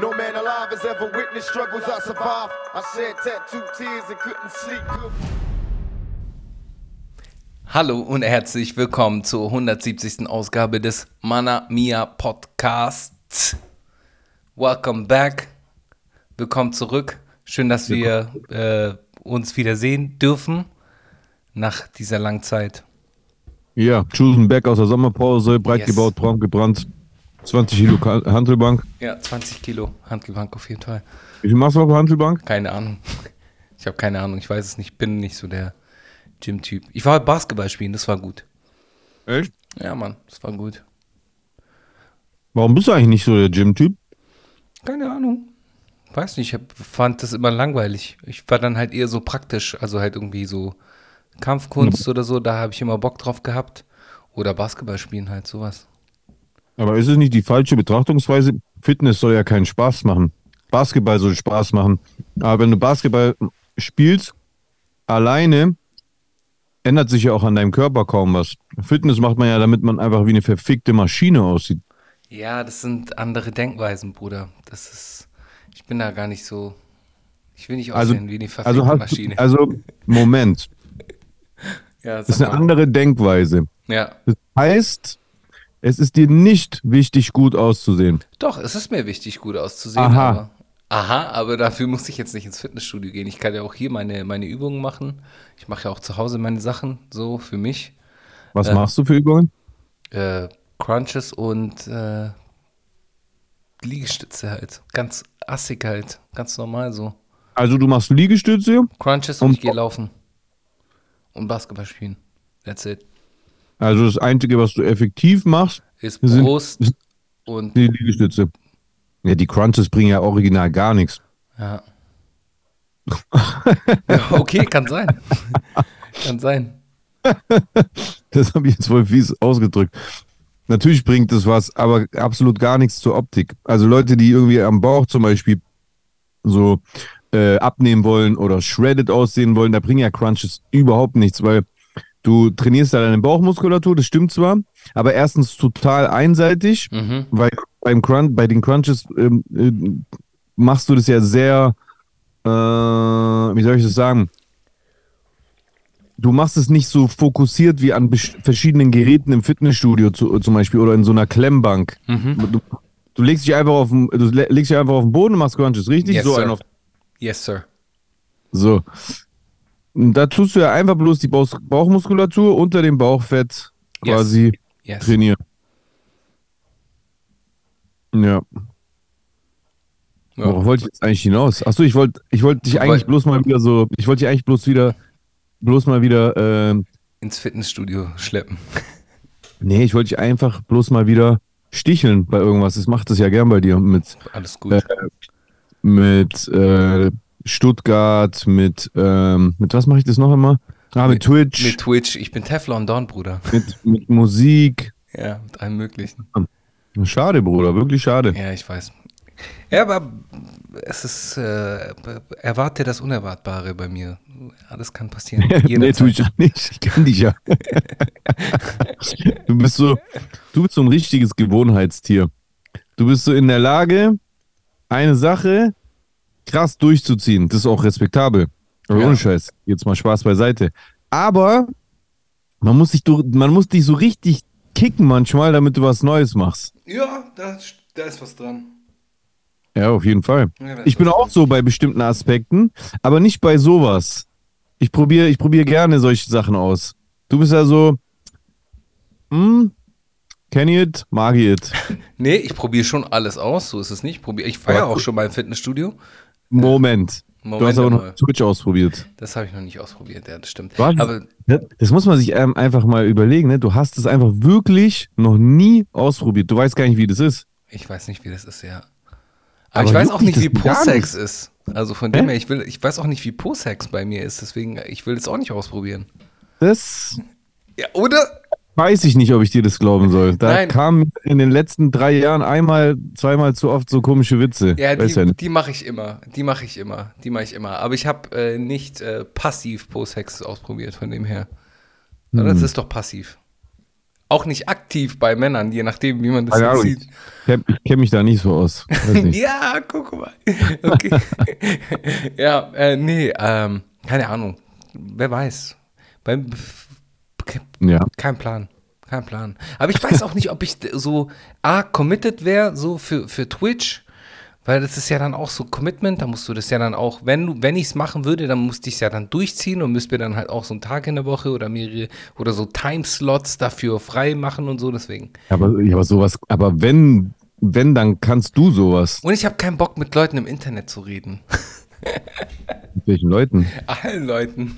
No man alive has ever witnessed struggles I survived. I shed tattooed tears and couldn't sleep. Hallo und herzlich willkommen zur 170. Ausgabe des Mana Mia Podcasts. Welcome back. Willkommen zurück. Schön, dass wir äh, uns wieder sehen dürfen nach dieser langen Zeit. Ja, Chosen Back aus der Sommerpause, breit Yes. gebaut, braun gebrannt, 20 Kilo Hantelbank. Ja, 20 Kilo Handelbank auf jeden Fall. Wie viel machst du auf der Hantelbank? Keine Ahnung. Ich habe keine Ahnung. Ich weiß es nicht. Bin nicht so der Gym-Typ. Ich war Basketball spielen. Das war gut. Echt? Ja, Mann. Das war gut. Warum bist du eigentlich nicht so der Gym-Typ? Keine Ahnung. Weiß nicht, ich hab, fand das immer langweilig. Ich war dann halt eher so praktisch, also halt irgendwie so Kampfkunst oder so, da habe ich immer Bock drauf gehabt. Oder Basketball spielen halt, sowas. Aber ist es nicht die falsche Betrachtungsweise? Fitness soll ja keinen Spaß machen. Basketball soll Spaß machen. Aber wenn du Basketball spielst, alleine, ändert sich ja auch an deinem Körper kaum was. Fitness macht man ja, damit man einfach wie eine verfickte Maschine aussieht. Ja, das sind andere Denkweisen, Bruder. Das ist, ich bin da gar nicht so, ich will nicht Also, aussehen wie eine verfickte also, Maschine. also Moment, ja, das ist eine mal. andere Denkweise. ja, Das heißt, es ist dir nicht wichtig, gut auszusehen. doch, es ist mir wichtig, gut auszusehen. Aha. Aber, aha, aber dafür muss ich jetzt nicht ins Fitnessstudio gehen. Ich kann ja auch hier meine, meine Übungen machen. Ich mache ja auch zu Hause meine Sachen, so für mich. Was Äh. machst du für Übungen? äh, Crunches und äh, Liegestütze halt. Ganz assig halt. Ganz normal so. Also du machst Liegestütze, Crunches und, Und- ich gehe laufen. Und Basketball spielen. That's it. Also das Einzige, was du effektiv machst, Ist Wir sind- Brust und die Liegestütze. Ja, die Crunches bringen ja original gar nichts. ja. Okay, kann sein. kann sein. Das habe ich jetzt voll fies ausgedrückt. Natürlich bringt es was, aber absolut gar nichts zur Optik. Also Leute, die irgendwie am Bauch zum Beispiel so äh, abnehmen wollen oder shredded aussehen wollen, da bringen ja Crunches überhaupt nichts, weil du trainierst da deine Bauchmuskulatur, das stimmt zwar, aber erstens total einseitig, Mhm. weil beim Crunch, bei den Crunches ähm, äh, machst du das ja sehr, äh, wie soll ich das sagen? Du machst es nicht so fokussiert wie an verschiedenen Geräten im Fitnessstudio zu, zum Beispiel oder in so einer Klemmbank. Mhm. Du, du legst dich einfach auf den, du le- legst dich einfach auf den Boden und machst Crunches, richtig? Yes, so sir. auf, Yes, sir. so. Da tust du ja einfach bloß die Bauch Bauchmuskulatur unter dem Bauchfett Yes. quasi Yes. trainieren. Ja. Ja. Worauf wollte ich jetzt eigentlich hinaus? Achso, ich wollte ich wollt dich eigentlich bloß mal wieder so, ich wollte dich eigentlich bloß wieder, bloß mal wieder, ähm, Ins Fitnessstudio schleppen. nee, ich wollte dich einfach bloß mal wieder sticheln bei irgendwas. Das macht das ja gern bei dir mit, Alles gut. Äh, mit äh, Stuttgart, mit, ähm, mit was mache ich das noch immer? Ah, mit, Twitch, Mit Twitch. Ich bin Teflon Don, Bruder. mit, mit Musik. Ja, mit allem Möglichen. Schade, Bruder, wirklich schade. Ja, ich weiß. Ja, aber es ist, äh, erwarte das Unerwartbare bei mir. Alles kann passieren. nee, Jederzeit. tu ich ja nicht. Ich kenne dich ja. du bist so, du bist so ein richtiges Gewohnheitstier. Du bist so in der Lage, eine Sache krass durchzuziehen. Das ist auch respektabel. Ja. ohne Scheiß. Jetzt mal Spaß beiseite. Aber man muss, sich, du- man muss dich so richtig kicken manchmal, damit du was Neues machst. Ja, da, da ist was dran. Ja, auf jeden Fall. Ja, Ich bin auch dran. so bei bestimmten Aspekten, aber nicht bei sowas. Ich probiere ich probier gerne solche Sachen aus. Du bist ja so, hm, ich it, mag ich it. Nee, ich probiere schon alles aus, so ist es nicht. Ich, ich Aber- auch schon mal im Fitnessstudio. Moment. du Moment hast aber noch Twitch ausprobiert. Das habe ich noch nicht ausprobiert, ja, das stimmt. Was? Aber Das muss man sich ähm, einfach mal überlegen, ne? Du hast es einfach wirklich noch nie ausprobiert. Du weißt gar nicht, wie das ist. ich weiß nicht, wie das ist, ja. Aber, Aber ich weiß auch nicht, wie das Posex ist. Also von dem Hä? her, ich will, ich weiß auch nicht, wie Posex bei mir ist, deswegen, ich will das auch nicht ausprobieren. Das Ja, oder? Weiß ich nicht, ob ich dir das glauben soll. Da Nein. kamen in den letzten drei Jahren einmal, zweimal zu oft so komische Witze. Ja, die, ja die mache ich immer. Die mache ich immer. Die mache ich immer. Aber ich habe äh, nicht äh, passiv Post-Hex ausprobiert, von dem her. Hm. Das ist doch passiv. Auch nicht aktiv bei Männern, je nachdem, wie man das Ahnung, sieht. ich kenn- kenne mich da nicht so aus. Nicht. Ja, guck mal. Okay. ja, äh, nee, ähm, keine Ahnung. Wer weiß. Beim, ja. kein Plan. Kein Plan. Aber ich weiß auch nicht, ob ich so A, committed wäre, so für, für Twitch. Weil das ist ja dann auch so Commitment, da musst du das ja dann auch, wenn du, wenn ich es machen würde, dann musste ich es ja dann durchziehen und müsste mir dann halt auch so einen Tag in der Woche oder mehrere oder so Timeslots dafür frei machen und so, deswegen. Aber, aber sowas, aber wenn, wenn, dann kannst du sowas. Und ich habe keinen Bock, mit Leuten im Internet zu reden. Mit welchen Leuten? Allen Leuten.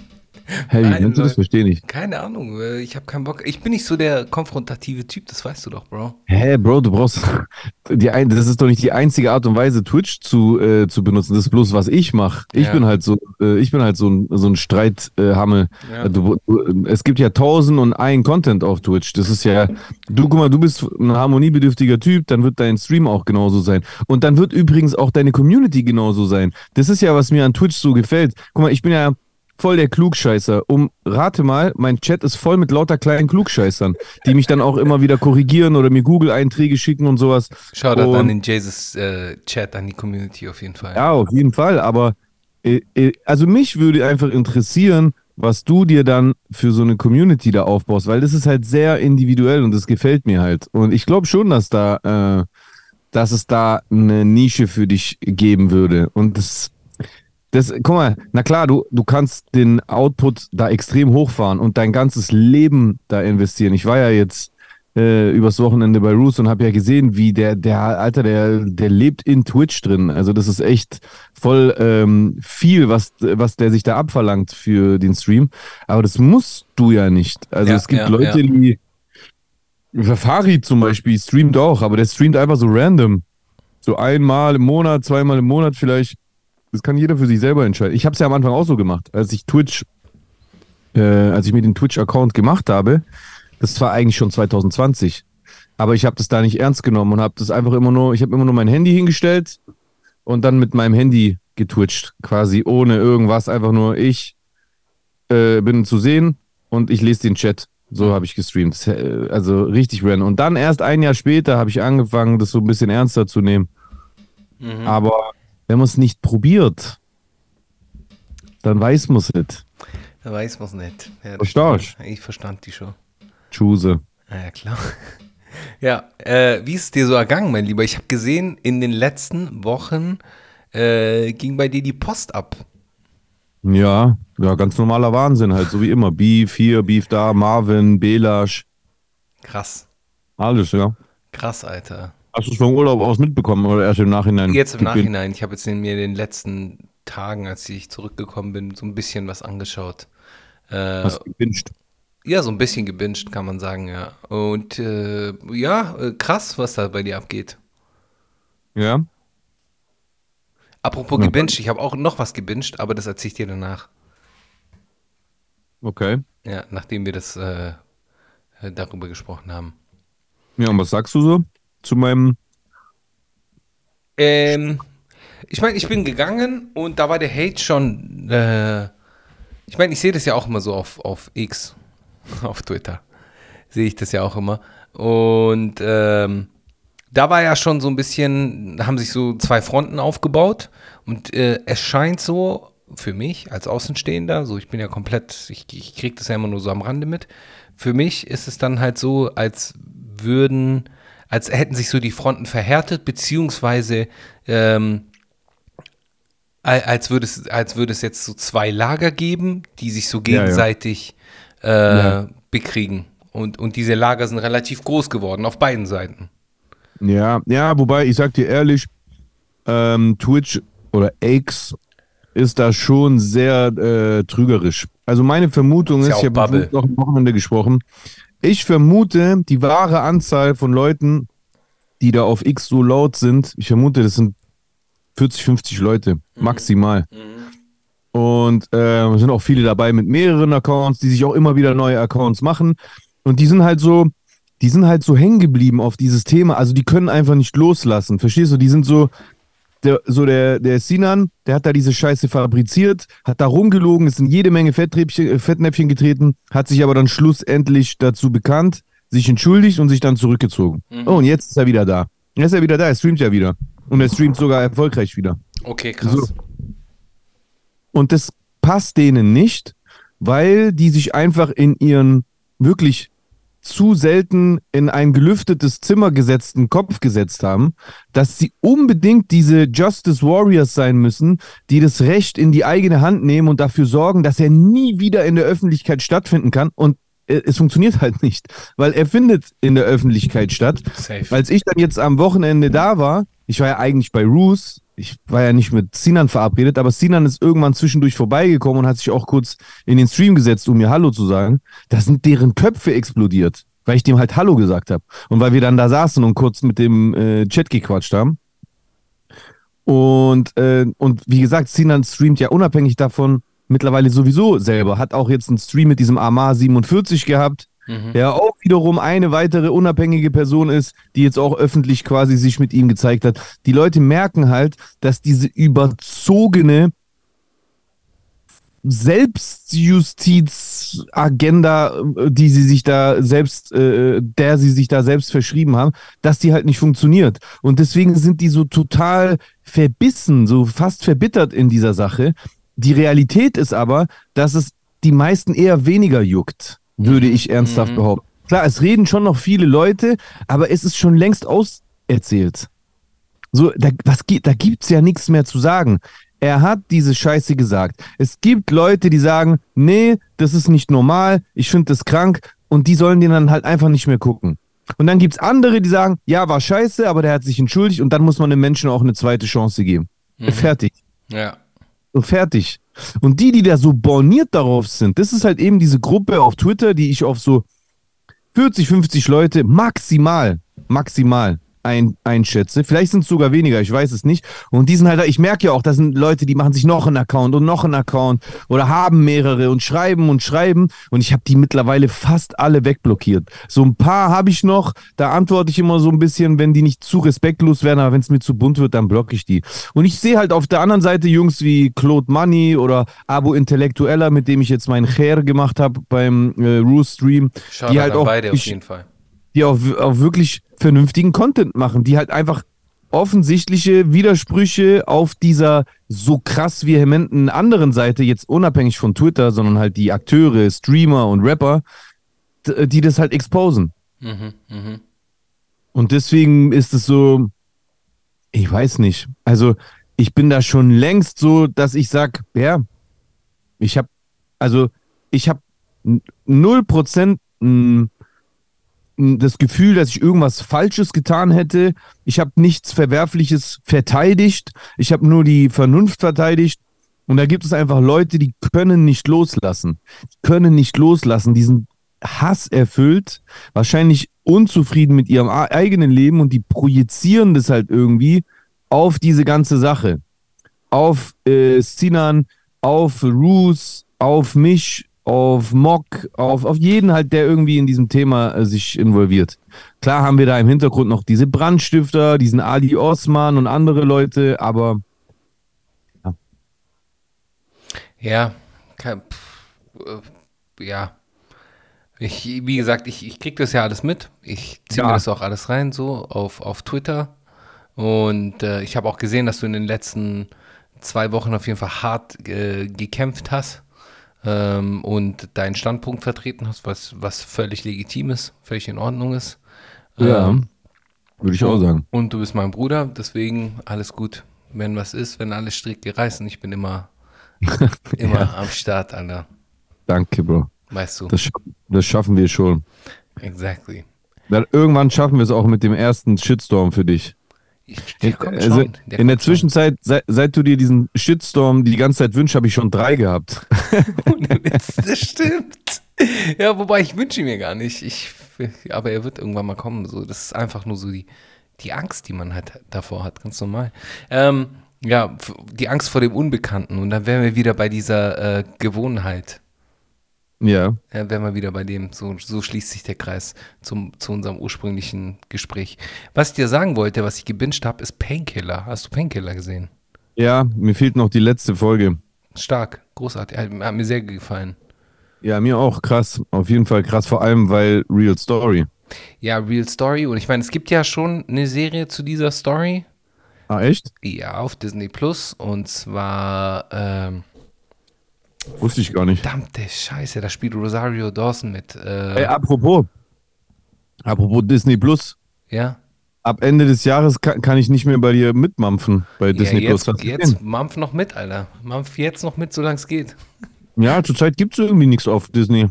Hey, wie nennst du das? Verstehe nicht. Keine Ahnung, äh, ich habe keinen Bock. Ich bin nicht so der konfrontative Typ, das weißt du doch, Bro. Hä, Bro, du brauchst die ein, das ist doch nicht die einzige Art und Weise, Twitch zu, äh, zu benutzen. Das ist bloß, was ich mache. Ich bin halt so, äh, ich bin halt so ein, so ein Streithammel. Ja. Du, du, es gibt ja tausend und ein Content auf Twitch. Das ist ja, du guck mal, du bist ein harmoniebedürftiger Typ, dann wird dein Stream auch genauso sein. Und dann wird übrigens auch deine Community genauso sein. Das ist ja, was mir an Twitch so gefällt. Guck mal, ich bin ja voll der Klugscheißer. Um, rate mal, mein Chat ist voll mit lauter kleinen Klugscheißern, die mich dann auch immer wieder korrigieren oder mir Google-Einträge schicken und sowas. Shoutout Und- an den Jesus äh, Chat, an die Community auf jeden Fall. Ja, auf jeden Fall. Aber äh, äh, also mich würde einfach interessieren, was du dir dann für so eine Community da aufbaust, weil das ist halt sehr individuell und das gefällt mir halt. Und ich glaube schon, dass da, äh, dass es da eine Nische für dich geben würde. Und das, das, guck mal, na klar, du, du kannst den Output da extrem hochfahren und dein ganzes Leben da investieren. Ich war ja jetzt äh, übers Wochenende bei Roos und habe ja gesehen, wie der, der Alter, der, der lebt in Twitch drin. Also das ist echt voll ähm, viel, was, was der sich da abverlangt für den Stream. Aber das musst du ja nicht. Also Ja, es gibt ja, Leute, ja. die Farid zum Beispiel streamt auch, aber der streamt einfach so random. So einmal im Monat, zweimal im Monat vielleicht. Das kann jeder für sich selber entscheiden. Ich habe es ja am Anfang auch so gemacht, als ich Twitch, äh, als ich mir den Twitch-Account gemacht habe. Das war eigentlich schon 2020. Aber ich habe das da nicht ernst genommen und habe das einfach immer nur, ich habe immer nur mein Handy hingestellt und dann mit meinem Handy getwitcht, quasi ohne irgendwas, einfach nur ich äh, bin zu sehen und ich lese den Chat. So habe ich gestreamt. Äh, Also richtig random. Und dann erst ein Jahr später habe ich angefangen, das so ein bisschen ernster zu nehmen. Mhm. Aber wenn man es nicht probiert, dann weiß man es nicht. Da weiß man es nicht. Ja, Verstehst. Ich verstand die schon. Choose. Na ja, klar. Ja, äh, wie ist es dir so ergangen, mein Lieber? Ich habe gesehen, in den letzten Wochen äh, ging bei dir die Post ab. Ja, ja, ganz normaler Wahnsinn halt, so wie immer. Beef hier, Beef da, Marvin, Belasch, Krass. alles, ja. Krass, Alter. Hast du es vom Urlaub aus mitbekommen oder erst im Nachhinein? Jetzt im Nachhinein, ich habe jetzt in mir in den letzten Tagen, als ich zurückgekommen bin, so ein bisschen was angeschaut. Äh, Hast du gewünscht. ja, so ein bisschen gebinged, kann man sagen, ja. Und äh, ja, äh, krass, was da bei dir abgeht. Ja? Apropos Ja. gebinged, ich habe auch noch was gebinged, aber das erzähle ich dir danach. Okay. Ja, nachdem wir das äh, äh, darüber gesprochen haben. Ja, und was sagst du so zu meinem. Ähm, ich meine, ich bin gegangen und da war der Hate schon. Äh, ich meine, ich sehe das ja auch immer so auf, auf X, auf Twitter. Sehe ich das ja auch immer. Und ähm, da war ja schon so ein bisschen, haben sich so zwei Fronten aufgebaut. Und äh, es scheint so, für mich als Außenstehender, so ich bin ja komplett, ich, ich kriege das ja immer nur so am Rande mit. Für mich ist es dann halt so, als würden, als hätten sich so die Fronten verhärtet, beziehungsweise ähm, al- als würde es, als würde es jetzt so zwei Lager geben, die sich so Ja, ja. gegenseitig Äh, Ja. bekriegen. Und, und diese Lager sind relativ groß geworden auf beiden Seiten. Ja, ja, wobei, ich sag dir ehrlich, ähm, Twitch oder X ist da schon sehr äh, trügerisch. Also meine Vermutung Ist ist, ja ich habe noch am Wochenende gesprochen, ich vermute, die wahre Anzahl von Leuten, die da auf X so laut sind, ich vermute, das sind 40, 50 Leute, maximal. Und äh, es sind auch viele dabei mit mehreren Accounts, die sich auch immer wieder neue Accounts machen. Und die sind halt so, die sind halt so hängen geblieben auf dieses Thema. Also die können einfach nicht loslassen. Verstehst du? Die sind so, der, so der, der Sinan, der hat da diese Scheiße fabriziert, hat da rumgelogen, ist in jede Menge äh, Fettnäpfchen getreten, hat sich aber dann schlussendlich dazu bekannt, sich entschuldigt und sich dann zurückgezogen. Oh, und jetzt ist er wieder da. Jetzt ist er wieder da, er streamt ja wieder. Und er streamt sogar erfolgreich wieder. Okay, krass. So. Und das passt denen nicht, weil die sich einfach in ihren wirklich zu selten in ein gelüftetes Zimmer gesetzten Kopf gesetzt haben, dass sie unbedingt diese Justice Warriors sein müssen, die das Recht in die eigene Hand nehmen und dafür sorgen, dass er nie wieder in der Öffentlichkeit stattfinden kann. Und äh, es funktioniert halt nicht, weil er findet in der Öffentlichkeit statt. Safe. Als ich dann jetzt am Wochenende da war, ich war ja eigentlich bei Roos, ich war ja nicht mit Sinan verabredet, aber Sinan ist irgendwann zwischendurch vorbeigekommen und hat sich auch kurz in den Stream gesetzt, um mir Hallo zu sagen. Da sind deren Köpfe explodiert, weil ich dem halt Hallo gesagt habe. Und weil wir dann da saßen und kurz mit dem äh, Chat gequatscht haben. Und, äh, und wie gesagt, Sinan streamt ja unabhängig davon mittlerweile sowieso selber. Hat auch jetzt einen Stream mit diesem Amar 47 gehabt der auch wiederum eine weitere unabhängige Person ist, die jetzt auch öffentlich quasi sich mit ihm gezeigt hat. Die Leute merken halt, dass diese überzogene Selbstjustizagenda, äh, die sie sich da selbst, äh, der sie sich da selbst verschrieben haben, dass die halt nicht funktioniert. Und deswegen sind die so total verbissen, so fast verbittert in dieser Sache. Die Realität ist aber, dass es die meisten eher weniger juckt würde ich ernsthaft Mhm. behaupten. Klar, es reden schon noch viele Leute, aber es ist schon längst auserzählt. So, da, was, da gibt's ja nichts mehr zu sagen. Er hat diese Scheiße gesagt. Es gibt Leute, die sagen, nee, das ist nicht normal, ich finde das krank und die sollen den dann halt einfach nicht mehr gucken. Und dann gibt's andere, die sagen, ja, war scheiße, aber der hat sich entschuldigt und dann muss man dem Menschen auch eine zweite Chance geben. Fertig. Ja. So fertig. Und die, die da so borniert darauf sind, das ist halt eben diese Gruppe auf Twitter, die ich auf so 40, 50 Leute maximal, maximal ein, einschätze. Vielleicht sind es sogar weniger, ich weiß es nicht. Und die sind halt, ich merke ja auch, da sind Leute, die machen sich noch einen Account und noch einen Account oder haben mehrere und schreiben und schreiben. Und ich habe die mittlerweile fast alle wegblockiert. So ein paar habe ich noch, da antworte ich immer so ein bisschen, wenn die nicht zu respektlos werden, aber wenn es mir zu bunt wird, dann blocke ich die. Und ich sehe halt auf der anderen Seite Jungs wie Claude Money oder Abo Intellektueller, mit dem ich jetzt meinen Chair gemacht habe beim äh, Roo Stream, Schade die halt auch beide auf ich- jeden Fall. die auch, auch wirklich vernünftigen Content machen, die halt einfach offensichtliche Widersprüche auf dieser so krass vehementen anderen Seite, jetzt unabhängig von Twitter, sondern halt die Akteure, Streamer und Rapper, die das halt exposen. Mhm, mhm. Und deswegen ist es so, ich weiß nicht. Also ich bin da schon längst so, dass ich sag, ja, ich habe, also ich habe null Prozent mh, mh, das Gefühl, dass ich irgendwas Falsches getan hätte. Ich habe nichts Verwerfliches verteidigt. Ich habe nur die Vernunft verteidigt. Und da gibt es einfach Leute, die können nicht loslassen. Die können nicht loslassen. Die sind hasserfüllt, wahrscheinlich unzufrieden mit ihrem eigenen Leben und die projizieren das halt irgendwie auf diese ganze Sache. Auf äh, Sinan, auf Roos, auf mich, auf Mock, auf, auf jeden halt, der irgendwie in diesem Thema äh, sich involviert. Klar haben wir da im Hintergrund noch diese Brandstifter, diesen Ali Osman und andere Leute, aber Ja, kein, pff, äh, ja. Ich, wie gesagt, ich, ich krieg das ja alles mit. Ich ziehe Ja. mir das auch alles rein, so auf, auf Twitter. Und äh, ich habe auch gesehen, dass du in den letzten zwei Wochen auf jeden Fall hart äh, gekämpft hast ähm, und deinen Standpunkt vertreten hast, was, was völlig legitim ist, völlig in Ordnung ist. ja, Ähm, würde ich auch sagen. und du bist mein Bruder, deswegen alles gut. Wenn was ist, wenn alles Stricke reißen, ich bin immer, immer am Start, Alter. Danke, Bro. Weißt du? Das, scha- das schaffen wir schon. exactly. Dann irgendwann schaffen wir es auch mit dem ersten Shitstorm für dich. Ich, der kommt also schon. Der in der. Zwischenzeit, seit, seit du dir diesen Shitstorm die ganze Zeit wünschst, habe ich schon drei gehabt. Das stimmt. Ja, wobei ich wünsche ihn mir gar nicht. Ich, aber er wird irgendwann mal kommen. So, das ist einfach nur so die, die Angst, die man halt davor hat, ganz normal. Ähm, ja, die Angst vor dem Unbekannten. Und dann wären wir wieder bei dieser äh, Gewohnheit. Ja. Ja, wären wir wieder bei dem. So, so schließt sich der Kreis zum, zu unserem ursprünglichen Gespräch. Was ich dir sagen wollte, was ich gebinged habe, ist Painkiller. Hast du Painkiller gesehen? Ja, mir fehlt noch die letzte Folge. Stark, großartig. Hat, hat mir sehr gefallen. Ja, mir auch krass. Auf jeden Fall krass, vor allem weil Real Story. Ja, Real Story. Und ich meine, es gibt ja schon eine Serie zu dieser Story. Ah, echt? Ja, auf Disney Plus. Und zwar, ähm, Wusste ich gar nicht. verdammte Scheiße, da spielt Rosario Dawson mit. Äh, Ey, apropos. Apropos Disney Plus. ja. Ab Ende des Jahres kann, kann ich nicht mehr bei dir mitmampfen bei Disney ja, jetzt, Plus. Jetzt mampf noch mit, Alter. Mampf jetzt noch mit, solange es geht. Ja, zurzeit gibt es irgendwie nichts auf Disney.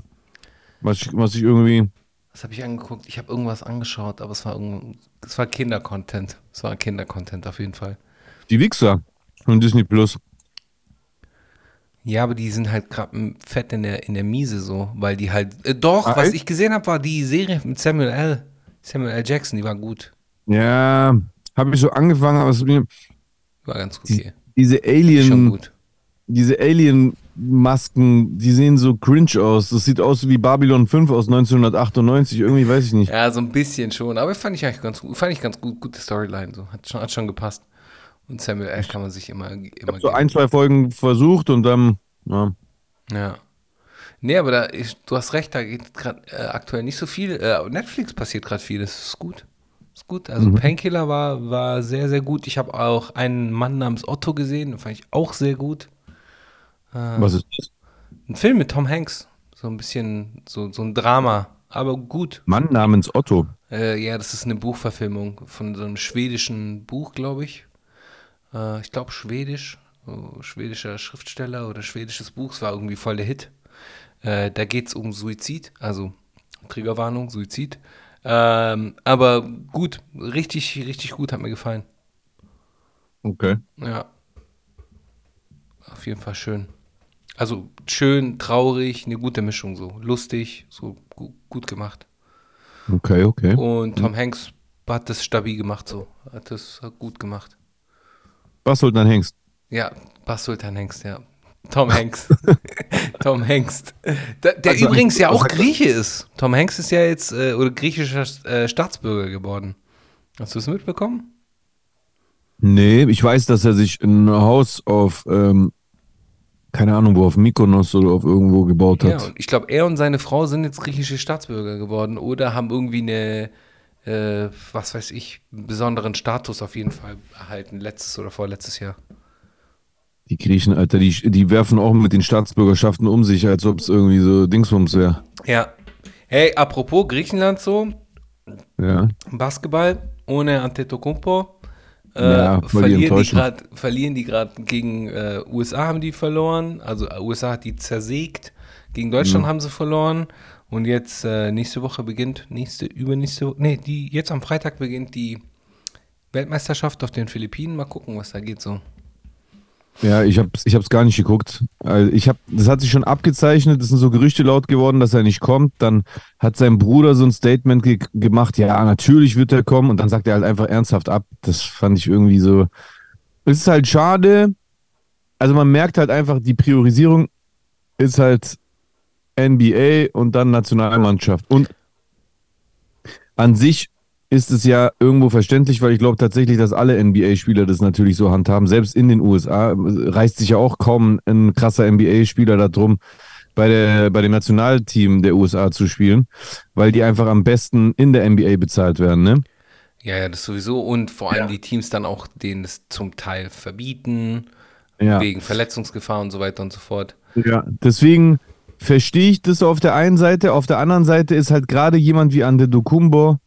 Was ich, was ich irgendwie. Was habe ich angeguckt? Ich habe irgendwas angeschaut, aber es war es war Kindercontent. Es war Kindercontent auf jeden Fall. Die Wichser von Disney Plus. Ja, aber die sind halt gerade fett in der, in der Miese so, weil die halt. Äh, doch, Ah, was ich gesehen habe, war die Serie mit Samuel L. Samuel L. Jackson, die war gut. Ja, habe ich so angefangen, aber es, Die war ganz okay. diese Schon Alien, gut. diese Alien-Masken, die sehen so cringe aus. Das sieht aus wie Babylon 5 aus 1998. Irgendwie weiß ich nicht. Ja, so ein bisschen schon, aber fand ich eigentlich ganz gut. Fand ich ganz gut. Gute Storyline, so. Hat schon, hat schon gepasst. Und Samuel L. kann man sich immer, immer So geben. ein, zwei Folgen versucht und dann. Ja. Ja. Nee, aber da ist, du hast recht, da geht gerade äh, aktuell nicht so viel. Äh, Netflix passiert gerade viel, das ist gut. Ist gut. Also Painkiller war, war sehr, sehr gut. Ich habe auch einen Mann namens Otto gesehen, den fand ich auch sehr gut. Was ist das? Ein Film mit Tom Hanks. So ein bisschen, so, so ein Drama, aber gut. Mann namens Otto. Äh, ja, das ist eine Buchverfilmung von so einem schwedischen Buch, glaube ich. Äh, ich glaube schwedisch, oh, schwedischer Schriftsteller oder schwedisches Buch, es war irgendwie voll der Hit. Äh, da geht es um Suizid, also Triggerwarnung, Suizid. Ähm, aber gut, richtig, richtig gut, hat mir gefallen. Okay. Ja. Auf jeden Fall schön. Also schön, traurig, eine gute Mischung so. Lustig, so gu gut gemacht. Okay, okay. Und Tom Hanks hat das stabil gemacht so. Hat das gut gemacht. Was soll dann Hengst? Ja, Bas Sultan Hengst, ja. Tom Hanks. Tom Hanks. Der, der Also, übrigens ja auch? Grieche ist. Tom Hanks ist ja jetzt äh, oder griechischer äh, Staatsbürger geworden. Hast du es mitbekommen? Nee, ich weiß, dass er sich ein Haus auf, ähm, keine Ahnung, wo, auf Mykonos oder auf irgendwo gebaut Ja, hat. und ich glaube, er und seine Frau sind jetzt griechische Staatsbürger geworden oder haben irgendwie eine, äh, was weiß ich, besonderen Status auf jeden Fall erhalten, letztes oder vorletztes Jahr. Die Griechen, Alter, die, die werfen auch mit den Staatsbürgerschaften um sich, als ob es irgendwie so Dingsbums wäre. Ja. Hey, apropos Griechenland so, Ja. Basketball ohne Antetokounmpo. Äh, Ja, verlieren, die grad, verlieren die gerade gegen äh, USA haben die verloren. Also USA hat die zersägt. Gegen Deutschland haben sie verloren. Und jetzt äh, nächste Woche beginnt, nächste, übernächste Woche, nee, die, jetzt am Freitag beginnt die Weltmeisterschaft auf den Philippinen. Mal gucken, was da geht so. Ja, ich hab's, ich hab's gar nicht geguckt. Also ich hab, das hat sich schon abgezeichnet, es sind so Gerüchte laut geworden, dass er nicht kommt. Dann hat sein Bruder so ein Statement ge gemacht, ja, natürlich wird er kommen. Und dann sagt er halt einfach ernsthaft ab. Das fand ich irgendwie so. Es ist halt schade. Also man merkt halt einfach, die Priorisierung ist halt NBA und dann Nationalmannschaft. Und an sich ist es ja irgendwo verständlich, weil ich glaube tatsächlich, dass alle NBA-Spieler das natürlich so handhaben. Selbst in den USA reißt sich ja auch kaum ein krasser NBA-Spieler darum, bei, der, bei dem Nationalteam der USA zu spielen, weil die einfach am besten in der NBA bezahlt werden. Ne? Ja, ja, das sowieso. Und vor allem Ja. die Teams dann auch denen das zum Teil verbieten, Ja. wegen Verletzungsgefahr und so weiter und so fort. Ja, deswegen verstehe ich das auf der einen Seite. Auf der anderen Seite ist halt gerade jemand wie Ande Dokumbo,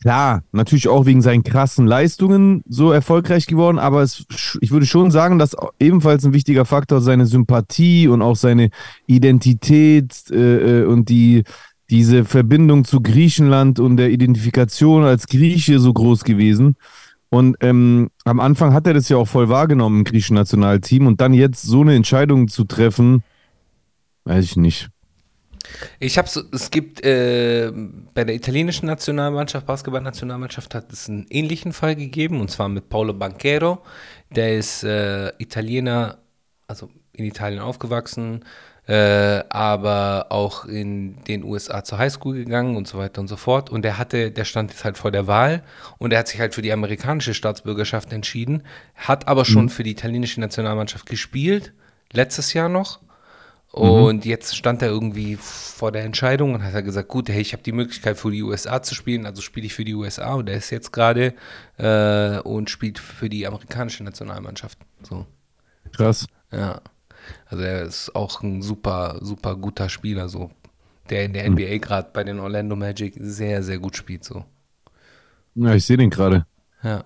klar, natürlich auch wegen seinen krassen Leistungen so erfolgreich geworden, aber es, ich würde schon sagen, dass ebenfalls ein wichtiger Faktor seine Sympathie und auch seine Identität äh, äh, und die diese Verbindung zu Griechenland und der Identifikation als Grieche so groß gewesen. Und ähm, am Anfang hat er das ja auch voll wahrgenommen im griechischen Nationalteam und dann jetzt so eine Entscheidung zu treffen, weiß ich nicht. Ich habe so, es gibt äh, bei der italienischen Nationalmannschaft, Basketballnationalmannschaft, hat es einen ähnlichen Fall gegeben und zwar mit Paolo Banchero. Der ist äh, Italiener, also in Italien aufgewachsen, äh, aber auch in den USA zur Highschool gegangen und so weiter und so fort. Und der hatte, der stand jetzt halt vor der Wahl und er hat sich halt für die amerikanische Staatsbürgerschaft entschieden, hat aber schon für die italienische Nationalmannschaft gespielt, letztes Jahr noch Und jetzt stand er irgendwie vor der Entscheidung und hat er gesagt, gut, hey, ich habe die Möglichkeit für die USA zu spielen, also spiele ich für die USA und er ist jetzt gerade äh, und spielt für die amerikanische Nationalmannschaft. So, Krass. ja. Also er ist auch ein super, super guter Spieler, so, der in der Hm. NBA gerade bei den Orlando Magic sehr, sehr gut spielt, so. Ja, ich sehe den gerade. Ja.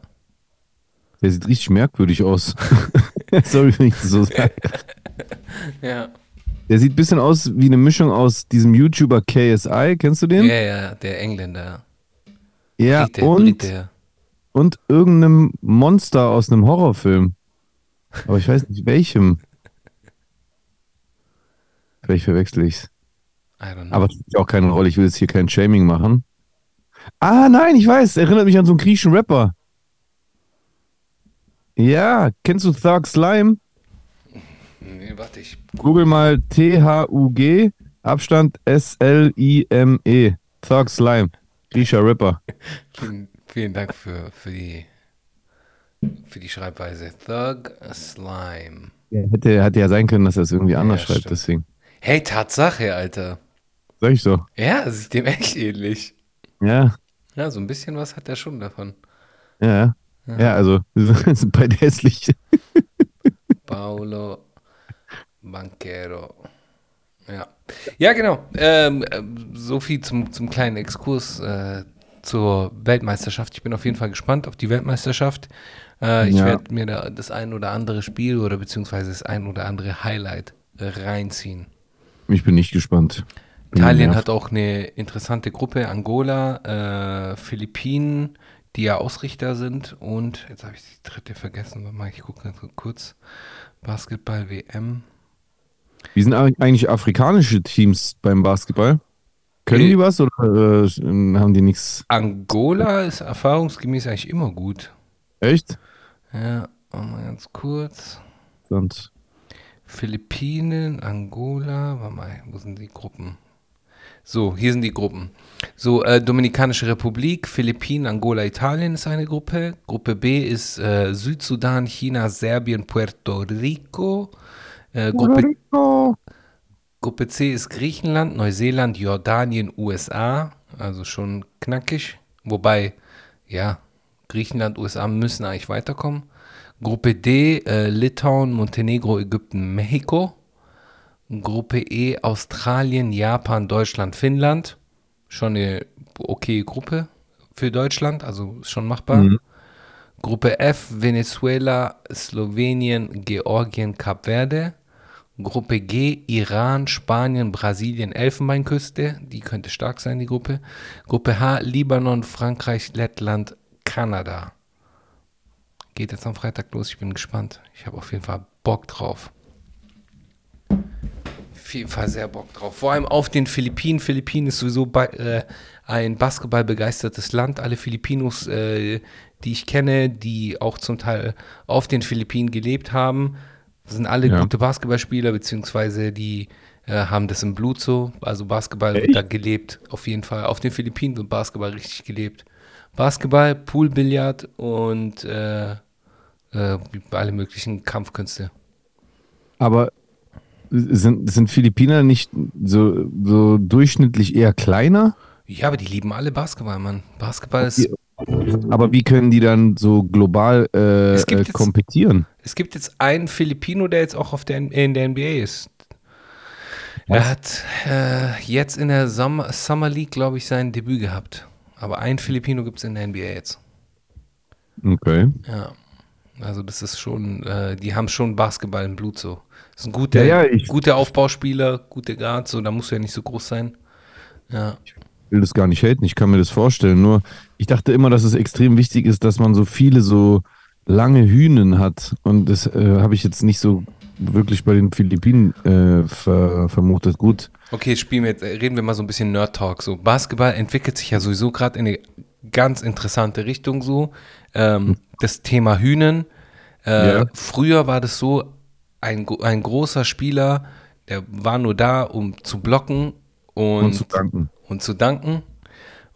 Der sieht richtig merkwürdig aus. Sorry, wenn ich das so sage. Ja. Der sieht ein bisschen aus wie eine Mischung aus diesem YouTuber KSI. Kennst du den? Ja, ja, der Engländer. Ja, Brite, und, Brite. und irgendeinem Monster aus einem Horrorfilm. Aber ich weiß nicht welchem. Vielleicht verwechsel ich's. I don't know. Aber es spielt auch keine Rolle. Ich will jetzt hier kein Shaming machen. Ah, nein, ich weiß. Erinnert mich an so einen griechischen Rapper. Ja, kennst du Thug Slime? Nee, warte, ich Google mal T-H-U-G, Abstand S-L-I-M-E. Thug Slime. Griechischer Rapper. Vielen, vielen Dank für, für, die, für die Schreibweise. Thug Slime. Ja, hätte, hätte ja sein können, dass er es irgendwie anders Ja, schreibt, stimmt. deswegen. Hey, Tatsache, Alter. Sag ich so. Ja, sieht dem echt ähnlich. Ja, Ja, so ein bisschen was hat er schon davon. ja. Ja, also, wir sind beide hässlich. Paulo Banquero. Ja. Ja, genau. Ähm, ähm, so viel zum, zum kleinen Exkurs äh, zur Weltmeisterschaft. Ich bin auf jeden Fall gespannt auf die Weltmeisterschaft. Äh, ich Ja. werde mir da das ein oder andere Spiel oder beziehungsweise das ein oder andere Highlight äh, reinziehen. Ich bin nicht gespannt. Bin Italien hat auch eine interessante Gruppe, Angola, äh, Philippinen, die ja Ausrichter sind und jetzt habe ich die dritte vergessen, warte mal, ich gucke kurz. Basketball WM. Wie sind eig- eigentlich afrikanische Teams beim Basketball? Können die was oder äh, haben die nichts? Angola ist erfahrungsgemäß eigentlich immer gut. Echt? Ja, mal ganz kurz. Sonst. Philippinen, Angola, warte mal, wo sind die Gruppen? So, hier sind die Gruppen. So, äh, Dominikanische Republik, Philippinen, Angola, Italien ist eine Gruppe. Gruppe B ist äh, Südsudan, China, Serbien, Puerto Rico. Äh, Gruppe. Gruppe C ist Griechenland, Neuseeland, Jordanien, USA. Also schon knackig. Wobei, ja, Griechenland, USA müssen eigentlich weiterkommen. Gruppe D, äh, Litauen, Montenegro, Ägypten, Mexiko. Gruppe E, Australien, Japan, Deutschland, Finnland. Schon eine okay Gruppe für Deutschland, also schon machbar. Gruppe F, Venezuela, Slowenien, Georgien, Kap Verde. Gruppe G, Iran, Spanien, Brasilien, Elfenbeinküste. Die könnte stark sein, die Gruppe. Gruppe H, Libanon, Frankreich, Lettland, Kanada. Geht jetzt am Freitag los. Ich bin gespannt. Ich habe auf jeden Fall Bock drauf. Auf jeden Fall sehr Bock drauf. Vor allem auf den Philippinen. Philippinen ist sowieso bei, äh, ein basketballbegeistertes Land. Alle Filipinos, äh, die ich kenne, die auch zum Teil auf den Philippinen gelebt haben, sind alle Ja. gute Basketballspieler, beziehungsweise die äh, haben das im Blut so. Also Basketball wird Echt? da gelebt, auf jeden Fall. Auf den Philippinen wird Basketball richtig gelebt. Basketball, Poolbillard und äh, äh, alle möglichen Kampfkünste. Aber sind, sind Philippiner nicht so, so durchschnittlich eher kleiner? Ja, aber die lieben alle Basketball, Mann. Basketball ist. Aber wie können die dann so global äh, Es gibt jetzt- kompetieren? Es gibt jetzt einen Filipino, der jetzt auch auf der, in der NBA ist. Er hat äh, jetzt in der Summer, Summer League, glaube ich, sein Debüt gehabt. Aber einen Filipino gibt es in der NBA jetzt. Okay. Ja. Also das ist schon, äh, die haben schon Basketball im Blut so. Das ist ein guter, Ja, ja, guter Aufbauspieler, guter Guard, so, da musst du ja nicht so groß sein. Ja. Ich will das gar nicht haten, ich kann mir das vorstellen. Nur, ich dachte immer, dass es extrem wichtig ist, dass man so viele so lange Hühnen hat. Und das äh, habe ich jetzt nicht so wirklich bei den Philippinen äh, ver vermutet. Gut. Okay, spielen wir jetzt, äh, reden wir mal so ein bisschen Nerd Talk. So, Basketball entwickelt sich ja sowieso gerade in eine ganz interessante Richtung so. Ähm, das Thema Hühnen. Äh, Ja. Früher war das so, ein, ein großer Spieler, der war nur da, um zu blocken und, Und zu danken. Und zu danken.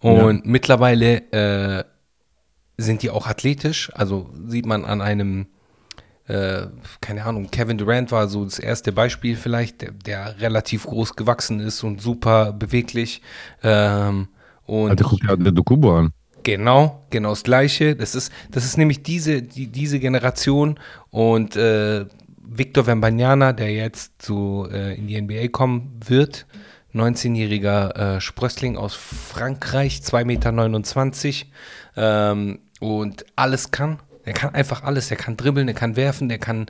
Und mittlerweile äh, sind die auch athletisch. Also sieht man an einem äh, keine Ahnung, Kevin Durant war so das erste Beispiel vielleicht, der, der relativ groß gewachsen ist und super beweglich. Ähm, und Alter, guck dir der Dokubo an. Genau, genau das Gleiche. Das ist, das ist nämlich diese, die, diese Generation und äh, Victor Wembanyama, der jetzt so äh, in die NBA kommen wird, 19-jähriger äh, Sprössling aus Frankreich, 2,29 Meter ähm, und alles kann. Er kann einfach alles. Er kann dribbeln, er kann werfen, er kann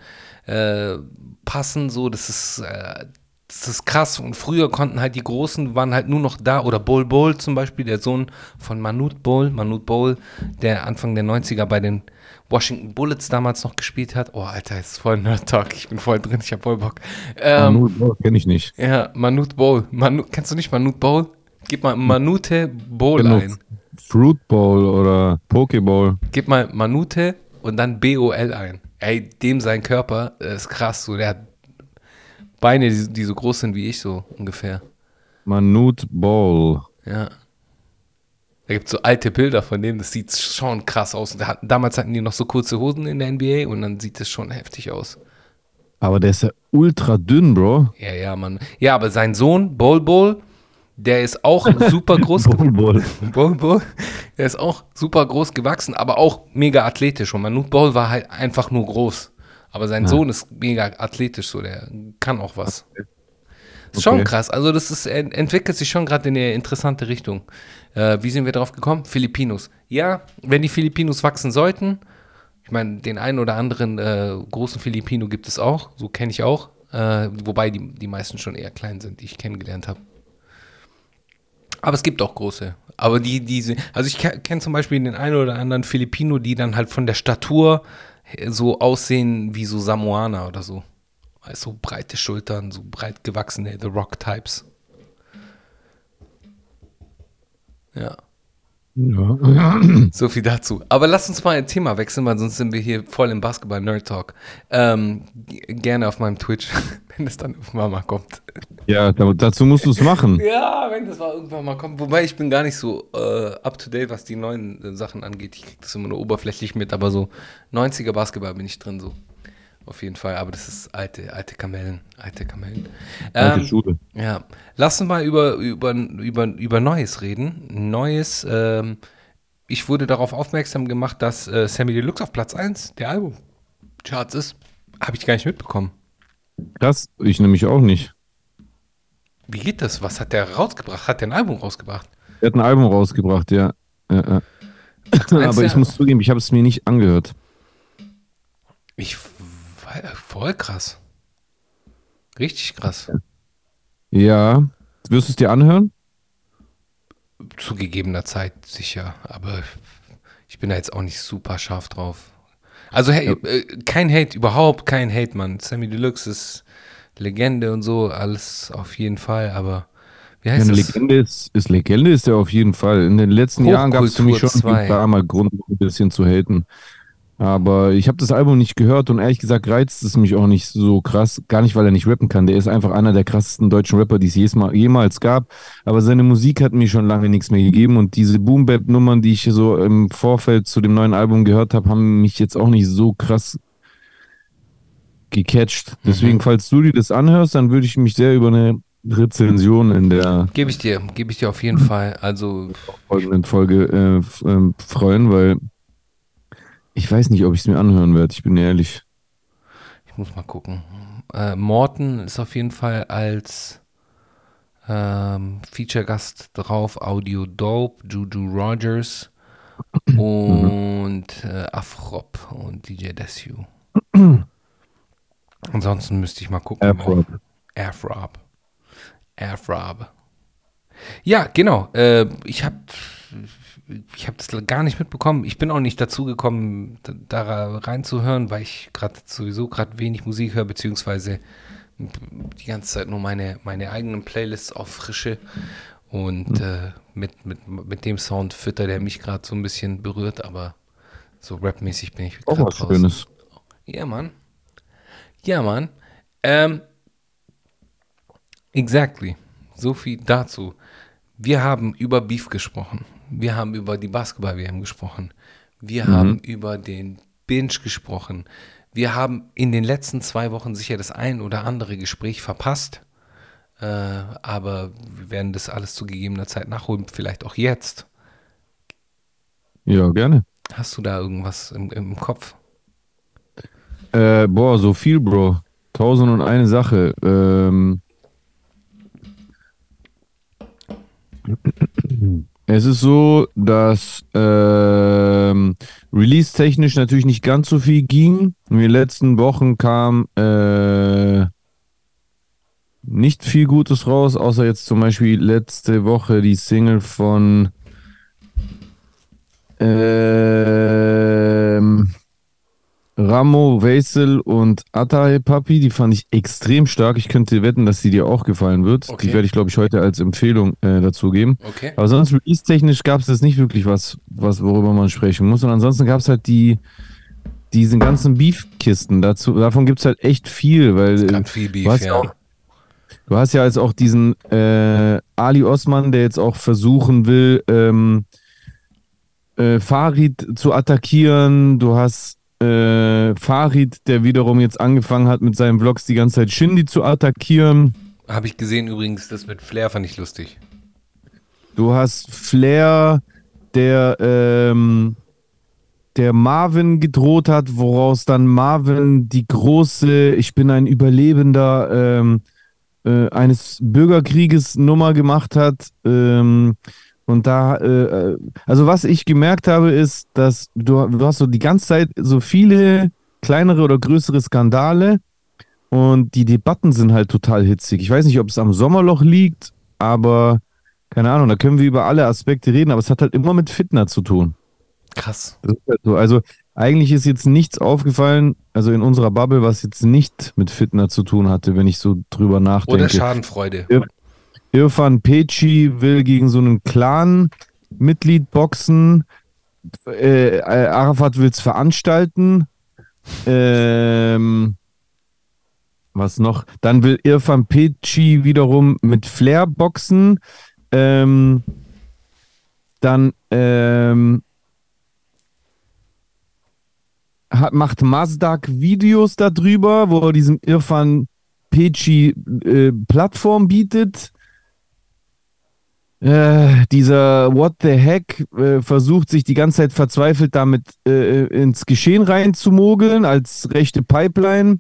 äh, passen. So, das ist, äh, das ist krass. Und früher konnten halt die Großen, waren halt nur noch da. Oder Bol Bol zum Beispiel, der Sohn von Manute Bol. Manute Bol, der Anfang der 90er bei den Washington Bullets damals noch gespielt hat. Oh, Alter, ist voll Nerd Talk. Ich bin voll drin, ich hab voll Bock. Ähm, Manute kenne ich nicht. ja, Manute Bol. Manu, kennst du nicht Manute Bol? Gib mal Manute Bol Genau. ein. Fruit Bowl oder Pokeball. Gib mal Manute und dann B-O-L ein. Ey, dem sein Körper äh, ist krass. So, der hat Beine, die, die so groß sind wie ich, so ungefähr. Manute Ball. Ja. Da gibt es so alte Bilder von dem, das sieht schon krass aus. Damals hatten die noch so kurze Hosen in der NBA und dann sieht das schon heftig aus. Aber der ist ja ultra dünn, Bro. Ja, ja, Mann. Ja, aber sein Sohn, Bol Bol, der ist auch super groß. Bol Bol. Bol Bol, der ist auch super groß gewachsen, aber auch mega athletisch. Und Manute Bol war halt einfach nur groß. Aber sein Sohn ist mega athletisch, so der kann auch was. Ist schon Okay. krass. Also das ist, ent- entwickelt sich schon gerade in eine interessante Richtung. Äh, wie sind wir drauf gekommen? Filipinos. Ja, wenn die Filipinos wachsen sollten, ich meine, den einen oder anderen äh, großen Filipino gibt es auch, so kenne ich auch. Äh, wobei die, die meisten schon eher klein sind, die ich kennengelernt habe. Aber es gibt auch große. Aber die, diese, also ich kenne zum Beispiel den einen oder anderen Filipino, die dann halt von der Statur so aussehen wie so Samoaner oder so. Weißt, so breite Schultern, so breit gewachsene The Rock Ja, Ja. so viel dazu. Aber lass uns mal ein Thema wechseln, weil sonst sind wir hier voll im Basketball-Nerd-Talk. Ähm, gerne auf meinem Twitch, wenn es dann irgendwann mal kommt. ja, da- dazu musst du es machen. Ja, wenn das mal irgendwann mal kommt. Wobei ich bin gar nicht so äh, up to date, was die neuen äh, Sachen angeht. Ich krieg das immer nur oberflächlich mit, aber so 90er Basketball bin ich drin so. Auf jeden Fall. Aber das ist alte, alte Kamellen. Alte Kamellen. Alte Ähm, Schule. ja. Lass uns mal über, über, über, über Neues reden. Neues, ähm, ich wurde darauf aufmerksam gemacht, dass äh, Sammy Deluxe auf Platz 1 der Albumcharts ist. Habe ich gar nicht mitbekommen. Krass, ich nämlich auch nicht. Wie geht das? Was hat der rausgebracht? Hat der ein Album rausgebracht? Er hat ein Album rausgebracht, ja. ja, ja. Aber ich muss zugeben, ich habe es mir nicht angehört. Ich voll krass. Richtig krass. Ja. Wirst du es dir anhören? Zu gegebener Zeit sicher, aber ich bin da jetzt auch nicht super scharf drauf. Also hey, äh, kein Hate, überhaupt kein Hate, Mann. Sammy Deluxe ist Legende und so, alles auf jeden Fall, aber wie Ja, heißt eine das? Legende ist, ist Legende ist er auf jeden Fall. In den letzten Jahren gab es für mich schon ein paar Mal Grund, ein bisschen zu haten. Aber ich habe das Album nicht gehört und ehrlich gesagt reizt es mich auch nicht so krass. Gar nicht, weil er nicht rappen kann. Der ist einfach einer der krassesten deutschen Rapper, die es jemals gab. Aber seine Musik hat mir schon lange nichts mehr gegeben und diese Boom-Bap-Nummern, die ich so im Vorfeld zu dem neuen Album gehört habe, haben mich jetzt auch nicht so krass gecatcht. Deswegen, falls du dir das anhörst, dann würde ich mich sehr über eine Rezension in der Gebe ich dir, gebe ich dir auf jeden Fall. Also folgenden Folge äh, ähm, freuen, weil ich weiß nicht, ob ich es mir anhören werde. Ich bin ehrlich. Ich muss mal gucken. Äh, Morten ist auf jeden Fall als ähm, Feature-Gast drauf. Audio Dope, Juju Rogers und äh, Afrop und DJ Desu. Ansonsten müsste ich mal gucken. Afrop. Afrop. Afrop. Ja, genau. Äh, ich habe ich habe das gar nicht mitbekommen. Ich bin auch nicht dazu gekommen, da, reinzuhören, weil ich gerade sowieso gerade wenig Musik höre, beziehungsweise die ganze Zeit nur meine, meine eigenen Playlists auf Frische. Und äh, mit, mit, mit dem Sound füttert er mich gerade so ein bisschen berührt, aber so rapmäßig bin ich Auch was Schönes. ja, Mann. Ja, Mann. Ähm, exactly. So viel dazu. Wir haben über Beef gesprochen. Wir haben über die Basketball-WM gesprochen. Wir haben über den Binge gesprochen. wir haben in den letzten zwei Wochen sicher das ein oder andere Gespräch verpasst. Äh, aber wir werden das alles zu gegebener Zeit nachholen, vielleicht auch jetzt. Ja, gerne. Hast du da irgendwas im, im Kopf? Äh, boah, so viel, Bro. Tausend und eine Sache. Ähm, es ist so, dass ähm, release-technisch natürlich nicht ganz so viel ging. In den letzten Wochen kam äh, nicht viel Gutes raus, außer jetzt zum Beispiel letzte Woche die Single von ähm, Ramo, Weisel und Atahe Papi, die fand ich extrem stark. Ich könnte wetten, dass sie dir auch gefallen wird. Okay. Die werde ich, glaube ich, heute als Empfehlung äh, dazu geben. Okay. Aber sonst release-technisch gab es jetzt nicht wirklich was, was, worüber man sprechen muss. Und ansonsten gab es halt die, diesen ganzen Beef-Kisten. Dazu, davon gibt es halt echt viel, weil äh, viel Beef, du hast ja. auch, du hast ja jetzt auch diesen äh, Ali Osman, der jetzt auch versuchen will, ähm, äh, Farid zu attackieren. Du hast äh, Farid, der wiederum jetzt angefangen hat, mit seinen Vlogs die ganze Zeit Shindy zu attackieren. Habe ich gesehen übrigens, das mit Flair fand ich lustig. Du hast Flair, der, ähm, der Marvin gedroht hat, woraus dann Marvin die große, ich bin ein Überlebender ähm, äh, eines Bürgerkrieges Nummer gemacht hat. Ähm, und da, äh, also was ich gemerkt habe, ist, dass du, du hast so die ganze Zeit so viele kleinere oder größere Skandale und die Debatten sind halt total hitzig. Ich weiß nicht, ob es am Sommerloch liegt, aber keine Ahnung, da können wir über alle Aspekte reden, aber es hat halt immer mit Fitner zu tun. Krass. Halt so. Also eigentlich ist jetzt nichts aufgefallen, also in unserer Bubble, was jetzt nicht mit Fitner zu tun hatte, wenn ich so drüber nachdenke. Oder Schadenfreude. Irfan Peci will gegen so einen Clan-Mitglied boxen. Äh, Arafat will es veranstalten. Ähm, was noch? Dann will Irfan Peci wiederum mit Flair boxen. Ähm, dann ähm, hat, macht Mazdak Videos darüber, wo er diesem Irfan Peci äh, Plattform bietet. Äh, dieser What the Heck äh, versucht sich die ganze Zeit verzweifelt damit äh, ins Geschehen reinzumogeln als rechte Pipeline.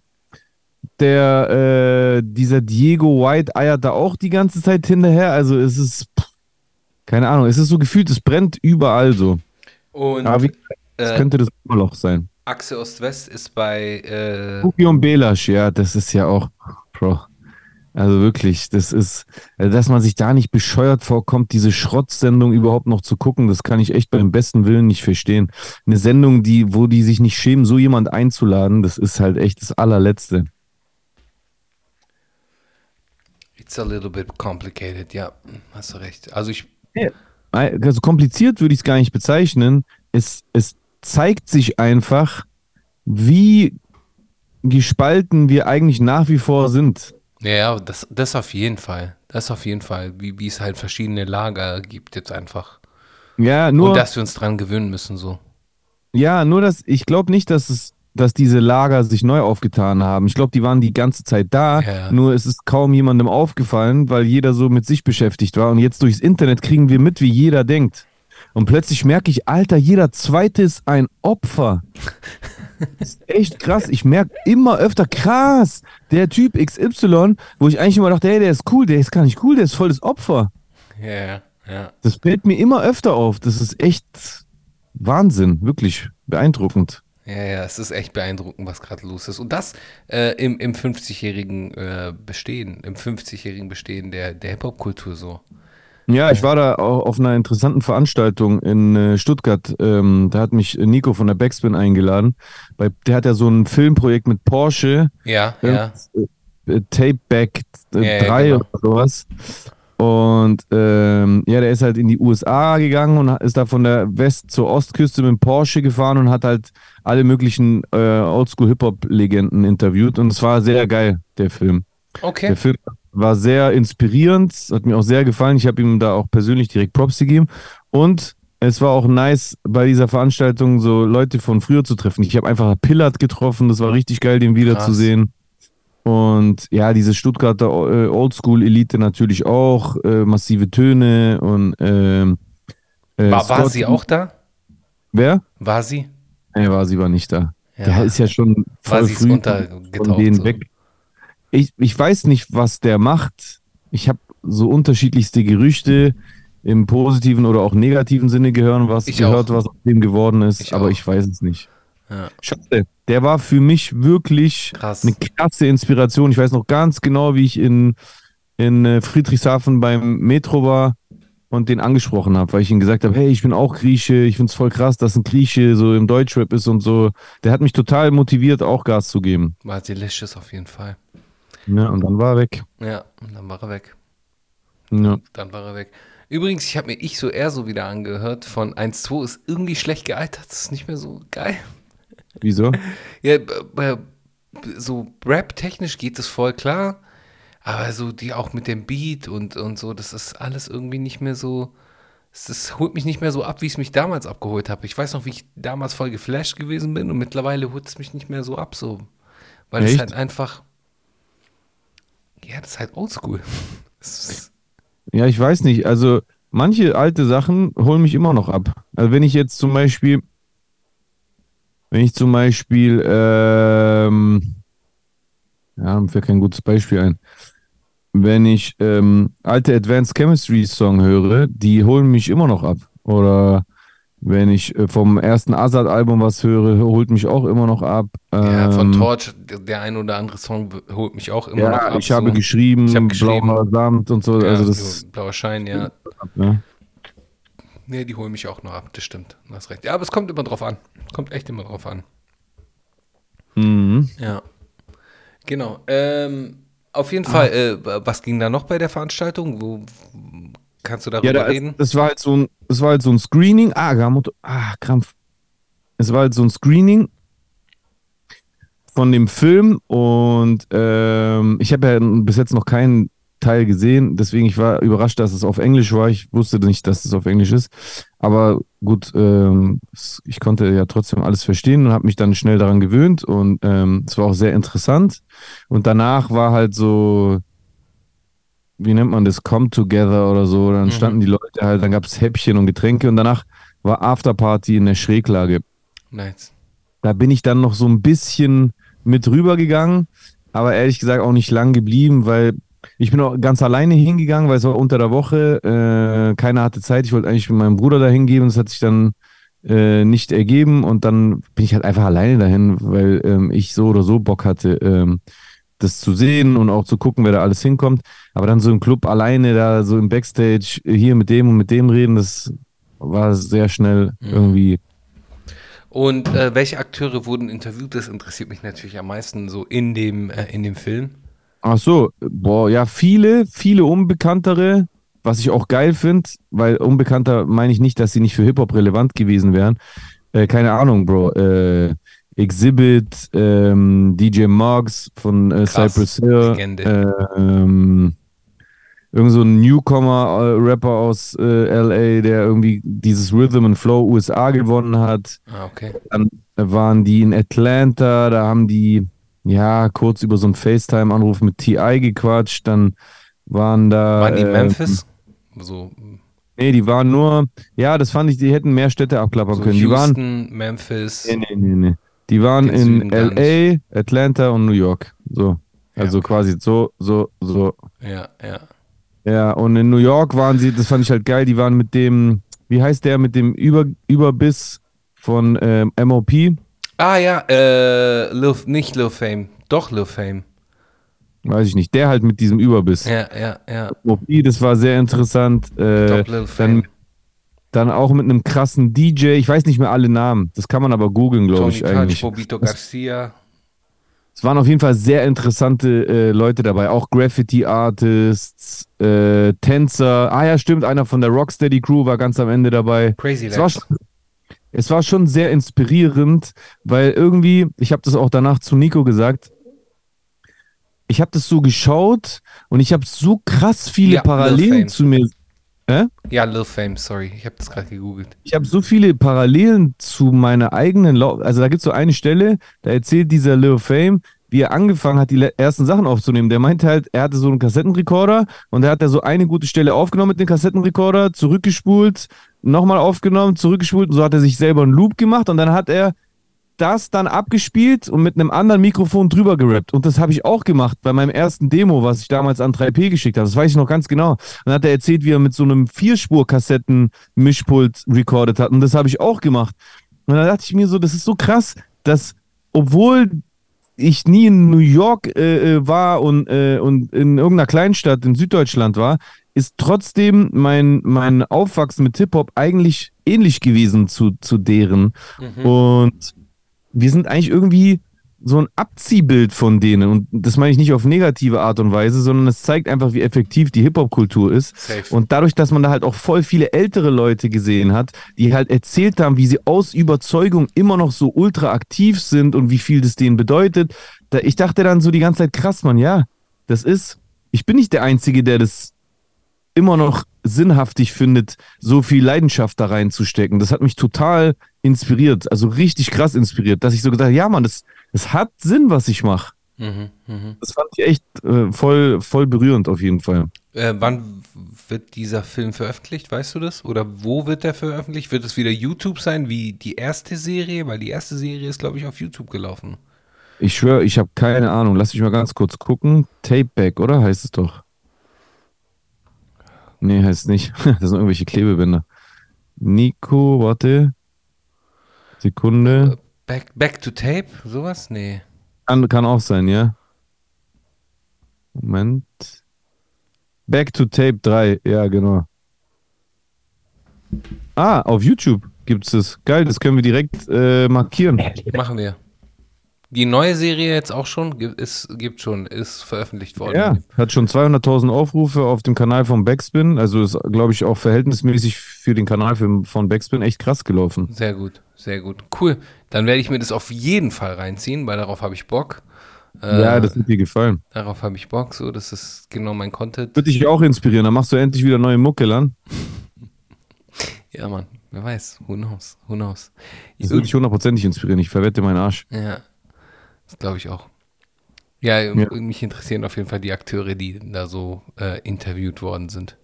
Der, äh, dieser Diego White eiert da auch die ganze Zeit hinterher. Also es ist, pff, keine Ahnung, es ist so gefühlt, es brennt überall so. Und Aber wie, es äh, könnte das Loch sein. Achse Ost-West ist bei äh, Kupi und Belasch, ja, das ist ja auch, Bro. Also wirklich, das ist, also dass man sich da nicht bescheuert vorkommt, diese Schrottsendung überhaupt noch zu gucken, das kann ich echt beim besten Willen nicht verstehen. Eine Sendung, die, wo die sich nicht schämen, so jemand einzuladen, das ist halt echt das allerletzte. It's a little bit complicated, ja, hast du recht. Also ich, Also kompliziert würde ich es gar nicht bezeichnen. Es, es zeigt sich einfach, wie gespalten wir eigentlich nach wie vor sind. Ja, ja, das, das auf jeden Fall. Das auf jeden Fall, wie, wie es halt verschiedene Lager gibt jetzt einfach. Ja, nur. Und dass wir uns dran gewöhnen müssen, so. Ja, nur dass ich glaube nicht, dass es, dass diese Lager sich neu aufgetan haben. Ich glaube, die waren die ganze Zeit da. Ja. Nur es ist kaum jemandem aufgefallen, weil jeder so mit sich beschäftigt war. Und jetzt durchs Internet kriegen wir mit, wie jeder denkt. Und plötzlich merke ich, Alter, jeder Zweite ist ein Opfer. Das ist echt krass. Ich merke immer öfter, krass, der Typ XY, wo ich eigentlich immer dachte, hey, der ist cool, der ist gar nicht cool, der ist voll das Opfer. Ja, ja, ja. Das fällt mir immer öfter auf. Das ist echt Wahnsinn, wirklich beeindruckend. Ja, ja, es ist echt beeindruckend, was gerade los ist. Und das äh, im, im 50-jährigen äh, Bestehen, im 50-jährigen Bestehen der, der Hip-Hop-Kultur so. Ja, ich war da auch auf einer interessanten Veranstaltung in äh, Stuttgart. Ähm, da hat mich Nico von der Backspin eingeladen. Bei, der hat ja so ein Filmprojekt mit Porsche, Ja, ja. äh, Tapeback äh, Ja, ja, 3 genau. oder sowas. Und ähm, ja, der ist halt in die USA gegangen und ist da von der West- zur Ostküste mit dem Porsche gefahren und hat halt alle möglichen äh, Oldschool-Hip-Hop-Legenden interviewt. Und es war sehr geil, der Film. Okay. Der Film war sehr inspirierend, hat mir auch sehr gefallen. Ich habe ihm da auch persönlich direkt Props gegeben. Und es war auch nice, bei dieser Veranstaltung so Leute von früher zu treffen. Ich habe einfach Pillard getroffen, das war richtig geil, den wiederzusehen. Und ja, diese Stuttgarter äh, Oldschool-Elite natürlich auch, äh, massive Töne und ähm, äh, War, war sie auch da? Wer? War sie? Nee, war sie war nicht da. Ja. Der ist ja schon War voll früh von denen so. weg. Ich, ich weiß nicht, was der macht. Ich habe so unterschiedlichste Gerüchte im positiven oder auch negativen Sinne gehören, was Ich gehört, auch. was aus dem geworden ist, Ich aber auch. ich weiß es nicht. Ja. Schade. Der war für mich wirklich Krass. eine krasse Inspiration. Ich weiß noch ganz genau, wie ich in, in äh, Friedrichshafen beim Metro war und den angesprochen habe, weil ich ihm gesagt habe, hey, ich bin auch Grieche, ich finde es voll krass, dass ein Grieche so im Deutschrap ist und so. Der hat mich total motiviert, auch Gas zu geben. War delicious auf jeden Fall. Ja, und dann war er weg. Ja, und dann war er weg. Ja. Dann war er weg. Übrigens, ich habe mir ich so eher so wieder angehört von 1-2 ist irgendwie schlecht gealtert. Das ist nicht mehr so geil. Wieso? Ja, b- b- so Rap-technisch geht es voll klar, aber so die auch mit dem Beat und, und so, das ist alles irgendwie nicht mehr so. Es das holt mich nicht mehr so ab, wie es mich damals abgeholt habe. Ich weiß noch, wie ich damals voll geflasht gewesen bin und mittlerweile holt es mich nicht mehr so ab, so. Weil es Echt? halt einfach. Ja, das ist halt oldschool. Ja, ich weiß nicht. Also manche alte Sachen holen mich immer noch ab. Also wenn ich jetzt zum Beispiel, wenn ich zum Beispiel, ähm, ja, mir kein gutes Beispiel ein. Wenn ich ähm, alte Advanced Chemistry Song höre, die holen mich immer noch ab. Oder wenn ich äh, vom ersten Azad-Album was höre, holt mich auch immer noch ab. Ja, von Ähm, Torch, der- ein oder andere Song holt mich auch immer ja, noch ab. ich habe so. geschrieben, Ich habe geschrieben. blauer Samt und so. Ja, also das, so blauer Schein, ja. ne? Nee, die holen mich auch noch ab, das stimmt. Du hast recht. Ja, aber es kommt immer drauf an. Kommt echt immer drauf an. Mhm. Ja. Genau. Ähm, auf jeden Fall, äh, was ging da noch bei der Veranstaltung? Wo kannst du darüber Ja, da, reden? das war halt so ein, das war halt so ein Screening. Ah, Gamoto, ah, Krampf. Es war halt so ein Screening von dem Film und ähm, ich habe ja bis jetzt noch keinen Teil gesehen, deswegen ich war überrascht, dass es auf Englisch war. Ich wusste nicht, dass es auf Englisch ist, aber gut, ähm, es- ich konnte ja trotzdem alles verstehen und habe mich dann schnell daran gewöhnt und ähm, es war auch sehr interessant. Und danach war halt so, wie nennt man das, Come Together oder so. Dann Mhm. standen die Leute halt, dann gab es Häppchen und Getränke und danach war Afterparty in der Schräglage. Nice. Da bin ich dann noch so ein bisschen mit rübergegangen, aber ehrlich gesagt auch nicht lang geblieben, weil ich bin auch ganz alleine hingegangen, weil es war unter der Woche, äh, keiner hatte Zeit. Ich wollte eigentlich mit meinem Bruder dahin gehen, das hat sich dann äh, nicht ergeben und dann bin ich halt einfach alleine dahin, weil ähm, ich so oder so Bock hatte, ähm, das zu sehen und auch zu gucken, wer da alles hinkommt. Aber dann so im Club alleine da so im Backstage hier mit dem und mit dem reden, das war sehr schnell Mhm. irgendwie Und äh, welche Akteure wurden interviewt? Das interessiert mich natürlich am meisten so in dem, äh, in dem Film. Ach so, boah, ja, viele, viele Unbekanntere, was ich auch geil finde, weil Unbekannter meine ich nicht, dass sie nicht für Hip-Hop relevant gewesen wären. Äh, keine Ahnung, Bro. Äh, Exhibit, ähm, DJ Moggs von äh, Krass, Cypress Hill, äh, ähm, irgend so ein Newcomer-Rapper aus äh, LA, der irgendwie dieses Rhythm and Flow USA gewonnen hat. Ah, okay. Dann waren die in Atlanta, da haben die ja kurz über so einen FaceTime-Anruf mit TI gequatscht. Dann waren da. Waren die in ähm, Memphis? So Nee, die waren nur. Ja, das fand ich, die hätten mehr Städte abklappern so können. Die waren. Houston, Memphis. Nee, nee, nee, nee. Die waren in LA, Atlanta und New York. So. Also Ja. quasi so, so, so. Ja, ja. Ja, und in New York waren sie, das fand ich halt geil, die waren mit dem, wie heißt der, mit dem Über, Überbiss von ähm, MOP? Ah ja, äh, Lil, nicht Lil Fame. Doch Lil Fame. Weiß ich nicht, der halt mit diesem Überbiss. Ja, ja, ja. MOP, das war sehr interessant. Äh, Lil Fame. dann, dann auch mit einem krassen DJ, ich weiß nicht mehr alle Namen, das kann man aber googeln, glaube ich Touch, eigentlich. Bobito Garcia. Es waren auf jeden Fall sehr interessante äh, Leute dabei, auch Graffiti-Artists, äh, Tänzer. Ah ja, stimmt, einer von der Rocksteady Crew war ganz am Ende dabei. Crazy Es war, schon, es war schon sehr inspirierend, weil irgendwie, ich habe das auch danach zu Nico gesagt, ich habe das so geschaut und ich habe so krass viele Ja. Parallelen zu mir. Äh? Ja, Lil Fame, sorry. Ich habe das gerade gegoogelt. Ich habe so viele Parallelen zu meiner eigenen Lau Also da gibt es so eine Stelle, da erzählt dieser Lil Fame, wie er angefangen hat, die ersten Sachen aufzunehmen. Der meinte halt, er hatte so einen Kassettenrekorder und er hat da so eine gute Stelle aufgenommen mit dem Kassettenrekorder, zurückgespult, nochmal aufgenommen, zurückgespult und so hat er sich selber einen Loop gemacht und dann hat er das dann abgespielt und mit einem anderen Mikrofon drüber gerappt. Und das habe ich auch gemacht bei meinem ersten Demo, was ich damals an 3P geschickt habe. Das weiß ich noch ganz genau. Dann hat er erzählt, wie er mit so einem Vierspur-Kassetten-Mischpult recorded hat. Und das habe ich auch gemacht. Und dann dachte ich mir so, das ist so krass, dass obwohl ich nie in New York äh, äh, war und, äh, und in irgendeiner Kleinstadt in Süddeutschland war, ist trotzdem mein, mein Aufwachsen mit Hip-Hop eigentlich ähnlich gewesen zu, zu deren. Und wir sind eigentlich irgendwie so ein Abziehbild von denen. Und das meine ich nicht auf negative Art und Weise, sondern es zeigt einfach, wie effektiv die Hip-Hop-Kultur ist. Safe. Und dadurch, dass man da halt auch voll viele ältere Leute gesehen hat, die halt erzählt haben, wie sie aus Überzeugung immer noch so ultra aktiv sind und wie viel das denen bedeutet, da, ich dachte dann so die ganze Zeit, krass, Mann, ja, das ist, ich bin nicht der Einzige, der das immer noch sinnhaftig findet, so viel Leidenschaft da reinzustecken. Das hat mich total inspiriert, also richtig krass inspiriert, dass ich so gedacht habe, ja, Mann, das, das hat Sinn, was ich mache. Mhm, mhm. Das fand ich echt äh, voll, voll berührend auf jeden Fall. Äh, wann wird dieser Film veröffentlicht? Weißt du das? Oder wo wird der veröffentlicht? Wird es wieder YouTube sein, wie die erste Serie? Weil die erste Serie ist, glaube ich, auf YouTube gelaufen. Ich schwöre, ich habe keine Ahnung. Lass mich mal ganz kurz gucken. Tapeback, oder? Heißt es doch. Nee, heißt nicht. Das sind irgendwelche Klebebänder. Nico, warte. Sekunde. Back, back to Tape? Sowas? Nee. Kann, kann auch sein, ja. Moment. Back to Tape 3, ja, genau. Ah, auf YouTube gibt es das. Geil, das können wir direkt äh, markieren. Machen wir. Die neue Serie jetzt auch schon? Ist, gibt schon, ist veröffentlicht worden. Ja, hat schon 200.000 Aufrufe auf dem Kanal von Backspin. Also ist, glaube ich, auch verhältnismäßig für den Kanal von Backspin echt krass gelaufen. Sehr gut, sehr gut. Cool. Dann werde ich mir das auf jeden Fall reinziehen, weil darauf habe ich Bock. Äh, ja, das wird dir gefallen. Darauf habe ich Bock. So, das ist genau mein Content. Wird dich auch inspirieren. Dann machst du endlich wieder neue Mucke an. Ja, Mann. Wer weiß. Who knows? Who knows? Das würde dich hundertprozentig inspirieren. Ich verwette meinen Arsch. Ja, das glaube ich auch. Ja, Ja. mich interessieren auf jeden Fall die Akteure, die da so äh, interviewt worden sind.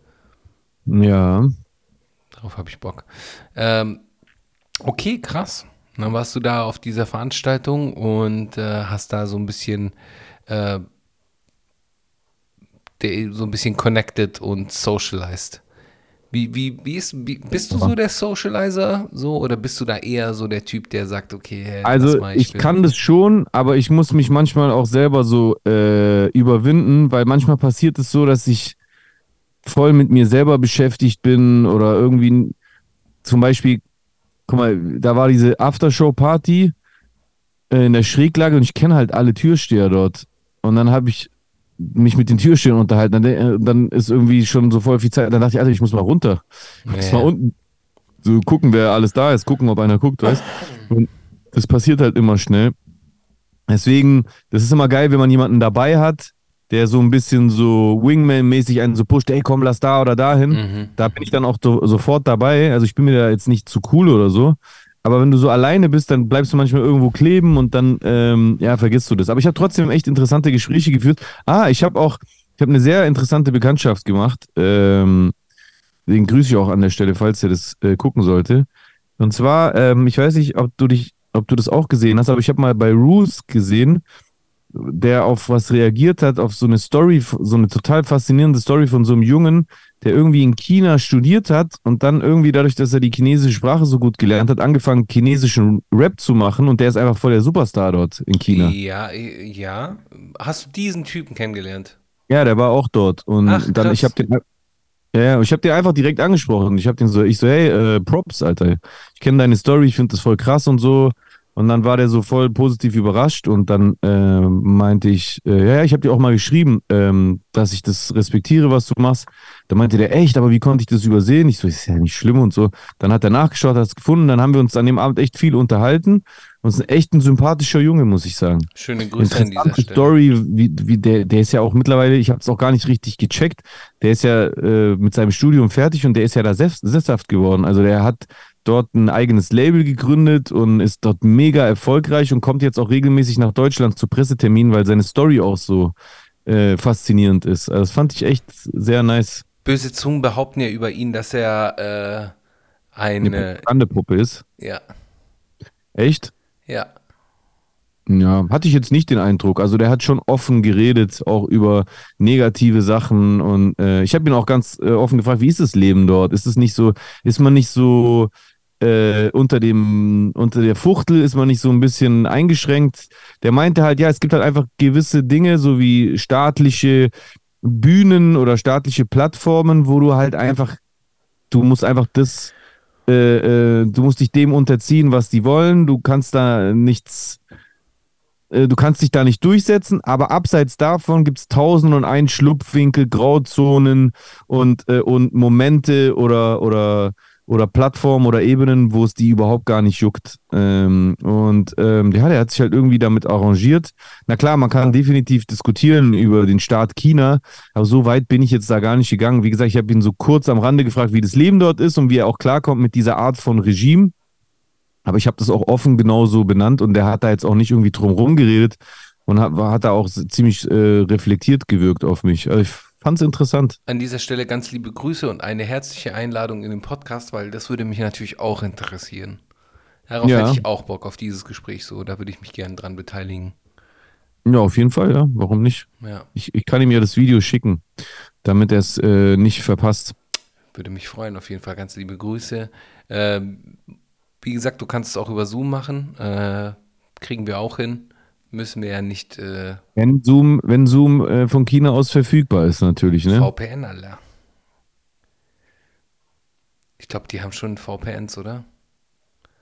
Ja. Darauf habe ich Bock. Ähm, okay, krass. Dann warst du da auf dieser Veranstaltung und äh, hast da so ein bisschen äh, so ein bisschen connected und socialized. Wie, wie, wie ist, wie, bist du so der Socializer so oder bist du da eher so der Typ, der sagt, okay, hey, Also mal, ich will- kann das schon, aber ich muss mich manchmal auch selber so äh, überwinden, weil manchmal passiert es so, dass ich voll mit mir selber beschäftigt bin oder irgendwie zum Beispiel, guck mal, da war diese Aftershow-Party äh, in der Schräglage und ich kenne halt alle Türsteher dort. Und dann habe ich mich mit den Türstehern unterhalten. Dann, äh, dann ist irgendwie schon so voll viel Zeit. Dann dachte ich, Alter, ich muss mal runter. Ich muss mal unten so gucken, wer alles da ist, gucken, ob einer guckt, weißt Und das passiert halt immer schnell. Deswegen, das ist immer geil, wenn man jemanden dabei hat, der so ein bisschen so Wingman-mäßig einen so pusht, ey, komm, lass da oder dahin. Mhm. Da bin ich dann auch so, sofort dabei. Also ich bin mir da jetzt nicht zu cool oder so. Aber wenn du so alleine bist, dann bleibst du manchmal irgendwo kleben und dann, ähm, ja, vergisst du das. Aber ich habe trotzdem echt interessante Gespräche geführt. Ah, ich habe auch, ich habe eine sehr interessante Bekanntschaft gemacht. Ähm, den grüße ich auch an der Stelle, falls er das äh, gucken sollte. Und zwar, ähm, ich weiß nicht, ob du dich, ob du das auch gesehen hast, aber ich habe mal bei Roos gesehen, der auf was reagiert hat, auf so eine Story, so eine total faszinierende Story von so einem Jungen, der irgendwie in China studiert hat und dann irgendwie dadurch, dass er die chinesische Sprache so gut gelernt hat, angefangen chinesischen Rap zu machen und der ist einfach voll der Superstar dort in China. Ja, ja. Hast du diesen Typen kennengelernt? Ja, der war auch dort und Ach, dann krass. ich habe den ja, ja, ich habe den einfach direkt angesprochen. Ich habe den so, ich so, hey, äh, Props, Alter. Ich kenne deine Story, ich finde das voll krass und so. Und dann war der so voll positiv überrascht und dann äh, meinte ich, äh, ja, ich habe dir auch mal geschrieben, ähm, dass ich das respektiere, was du machst. Da meinte der, echt, aber wie konnte ich das übersehen? Ich so, ist ja nicht schlimm und so. Dann hat er nachgeschaut, hat es gefunden, dann haben wir uns an dem Abend echt viel unterhalten. Und ist echt ein sympathischer Junge, muss ich sagen. Schöne Grüße an dieser Stelle. Story, wie, wie der, der ist ja auch mittlerweile, ich habe es auch gar nicht richtig gecheckt, der ist ja äh, mit seinem Studium fertig und der ist ja da selbst, sesshaft geworden. Also der hat dort ein eigenes Label gegründet und ist dort mega erfolgreich und kommt jetzt auch regelmäßig nach Deutschland zu Presseterminen, weil seine Story auch so äh, faszinierend ist. Also das fand ich echt sehr nice. Böse Zungen behaupten ja über ihn, dass er äh, eine. Eine Puppe ist. Ja, Echt? ja. Ja, hatte ich jetzt nicht den Eindruck. Also der hat schon offen geredet, auch über negative Sachen. Und äh, ich habe ihn auch ganz äh, offen gefragt, wie ist das Leben dort? Ist es nicht so, ist man nicht so äh, unter dem, unter der Fuchtel, ist man nicht so ein bisschen eingeschränkt? Der meinte halt, ja, es gibt halt einfach gewisse Dinge, so wie staatliche Bühnen oder staatliche Plattformen, wo du halt einfach, du musst einfach das, äh, äh, du musst dich dem unterziehen, was die wollen. Du kannst da nichts äh, du kannst dich da nicht durchsetzen, aber abseits davon gibt es tausend und ein Schlupfwinkel, Grauzonen und, äh, und Momente oder, oder, oder Plattformen oder Ebenen, wo es die überhaupt gar nicht juckt. Ähm, und ähm, ja, der hat sich halt irgendwie damit arrangiert. Na klar, man kann definitiv diskutieren über den Staat China, aber so weit bin ich jetzt da gar nicht gegangen. Wie gesagt, ich habe ihn so kurz am Rande gefragt, wie das Leben dort ist und wie er auch klarkommt mit dieser Art von Regime. Aber ich habe das auch offen genauso benannt und der hat da jetzt auch nicht irgendwie drum rum geredet und hat, hat da auch ziemlich äh, reflektiert gewirkt auf mich. Also ich fand es interessant. An dieser Stelle ganz liebe Grüße und eine herzliche Einladung in den Podcast, weil das würde mich natürlich auch interessieren. Darauf Ja. hätte ich auch Bock auf dieses Gespräch so. Da würde ich mich gerne dran beteiligen. Ja, auf jeden Fall, ja. Warum nicht? Ja, Ich, ich kann ihm ja das Video schicken, damit er es äh, nicht verpasst. würde mich freuen. Auf jeden Fall ganz liebe Grüße. Ähm, wie gesagt, du kannst es auch über Zoom machen. Äh, kriegen wir auch hin. Müssen wir ja nicht äh, Wenn Zoom, wenn Zoom äh, von China aus verfügbar ist, natürlich, ne? VPN, Alter. Ich glaube, die haben schon VPNs, oder?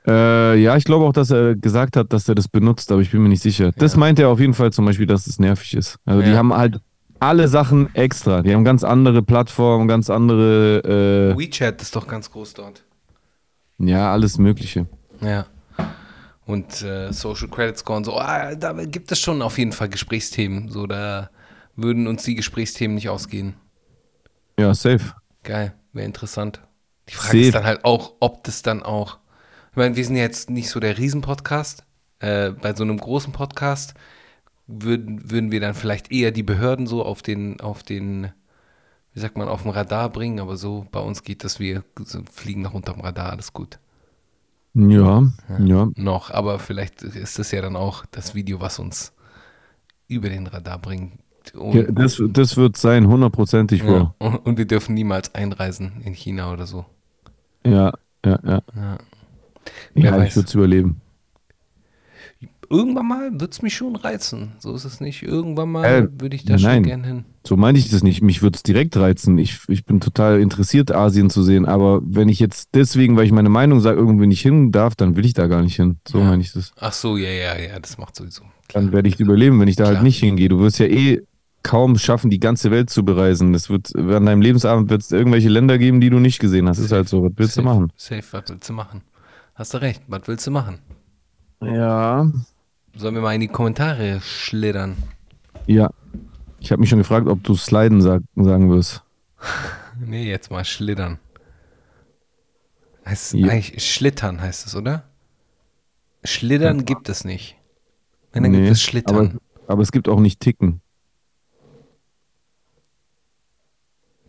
Äh, ja, ich glaube auch, dass er gesagt hat, dass er das benutzt, aber ich bin mir nicht sicher. Das Ja. meinte er auf jeden Fall zum Beispiel, dass es nervig ist. Also die Ja. haben halt alle Sachen extra. Die haben ganz andere Plattformen, ganz andere, WeChat ist doch ganz groß dort. äh, ja, alles Mögliche. Ja. Und äh, Social Credit Score und so, ah, da gibt es schon auf jeden Fall Gesprächsthemen. So, da würden uns die Gesprächsthemen nicht ausgehen. Ja, safe. Geil, wäre interessant. Die Frage ist Safe. dann halt auch, ob das dann auch. Ich meine, wir sind jetzt nicht so der Riesenpodcast. Äh, bei so einem großen Podcast würden, würden wir dann vielleicht eher die Behörden so auf den, auf den, wie sagt man, auf dem Radar bringen, aber so bei uns geht das, wir fliegen noch unterm Radar, alles gut. Ja, ja. Noch, aber vielleicht ist das ja dann auch das Video, was uns über den Radar bringt. Ja das, das wird sein, hundertprozentig, Bro. ja, und, und wir dürfen niemals einreisen in China oder so. Ja, ja, ja. Ja. Wer Ja, weiß. ich würde es überleben. Irgendwann mal wird es mich schon reizen. So ist es nicht. Irgendwann mal Äh, würde ich da schon nein. gern hin. So meine ich das nicht. Mich würde es direkt reizen. Ich, ich bin total interessiert, Asien zu sehen. Aber wenn ich jetzt deswegen, weil ich meine Meinung sage, irgendwo nicht hin darf, dann will ich da gar nicht hin. So Ja. meine ich das. Ach so, ja, ja, ja, das macht sowieso. Dann werde ich überleben, wenn ich da Klar. halt nicht hingehe. Du wirst ja eh kaum schaffen, die ganze Welt zu bereisen. Das wird, an deinem Lebensabend wird es irgendwelche Länder geben, die du nicht gesehen hast. Ist halt so. Was willst du Safe, machen? Safe, was willst du machen? Hast du recht, was willst du machen? Ja. Sollen wir mal in die Kommentare schlittern? Ja. Ich habe mich schon gefragt, ob du Sliden sag, sagen wirst. Nee, jetzt mal schlittern. Heißt Ja. eigentlich Schlittern heißt es, oder? Schlittern gibt es nicht. Wenn, dann Nee, gibt es Schlittern. Aber, aber es gibt auch nicht Ticken.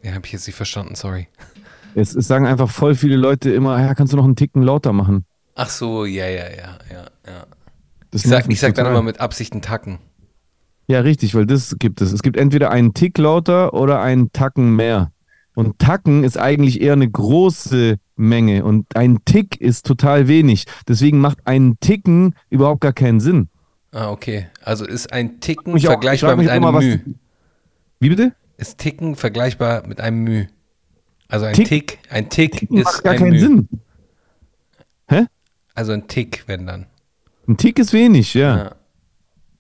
ja, habe ich jetzt nicht verstanden, sorry. Es, es sagen einfach voll viele Leute immer, ja, kannst du noch einen Ticken lauter machen? Ach so, ja, ja, ja, ja, ja. Das Ich sag, ich sag dann immer mit Absicht einen Tacken. Ja, richtig, weil das gibt es. Es gibt entweder einen Tick lauter oder einen Tacken mehr. Und Tacken ist eigentlich eher eine große Menge und ein Tick ist total wenig. Deswegen macht ein Ticken überhaupt gar keinen Sinn. Ah, okay. Also ist ein Ticken ich vergleichbar mit einem immer, Müh. Wie bitte? Ist Ticken vergleichbar mit einem Müh. Also ein Tick- Tick, ein Tick Ticken ist macht gar ein keinen Müh. Sinn. Hä? Also ein Tick, wenn dann. Ein Tick ist wenig, ja.